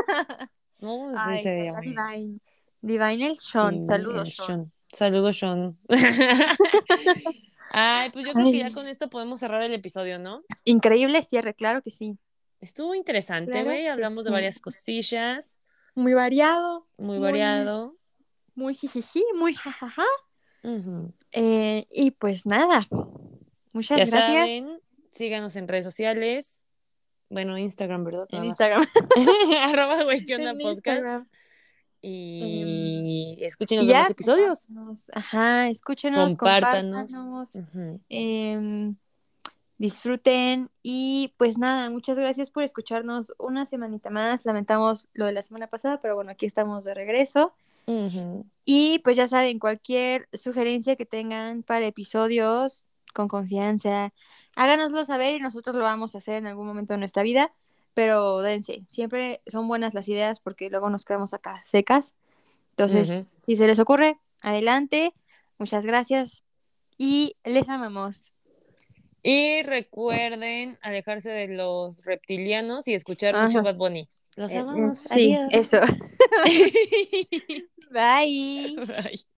No, sí Ay, divine. Divine el Sean. Sí, Saludos, el Sean. Sean. Saludos, Sean. Ay, pues yo creo que ya con esto podemos cerrar el episodio, ¿no? Increíble cierre, claro que sí. Estuvo interesante, güey. Hablamos de varias cosillas, Muy variado, muy Muy- variado. muy jijiji, muy jajaja. Eh, y pues nada. Muchas Ya gracias. saben, síganos en redes sociales. Bueno, Instagram, ¿verdad? En. Instagram. Arroba, güey, ¿qué onda En podcast? Instagram. Y escuchen los demás episodios. Ajá, escúchenos, Compártanos. em, disfruten y pues nada, muchas gracias por escucharnos una semanita más. Lamentamos lo de la semana pasada, pero bueno, aquí estamos de regreso. Y pues ya saben, cualquier sugerencia que tengan para episodios, con confianza, háganoslo saber y nosotros lo vamos a hacer en algún momento de nuestra vida. Pero dense, siempre son buenas las ideas porque luego nos quedamos acá secas. Entonces, si se les ocurre, adelante. Muchas gracias y les amamos. Y recuerden alejarse de los reptilianos y escuchar Ajá. mucho Bad Bunny. Los Eh, amamos. sí, Adiós. eso. Bye. Bye.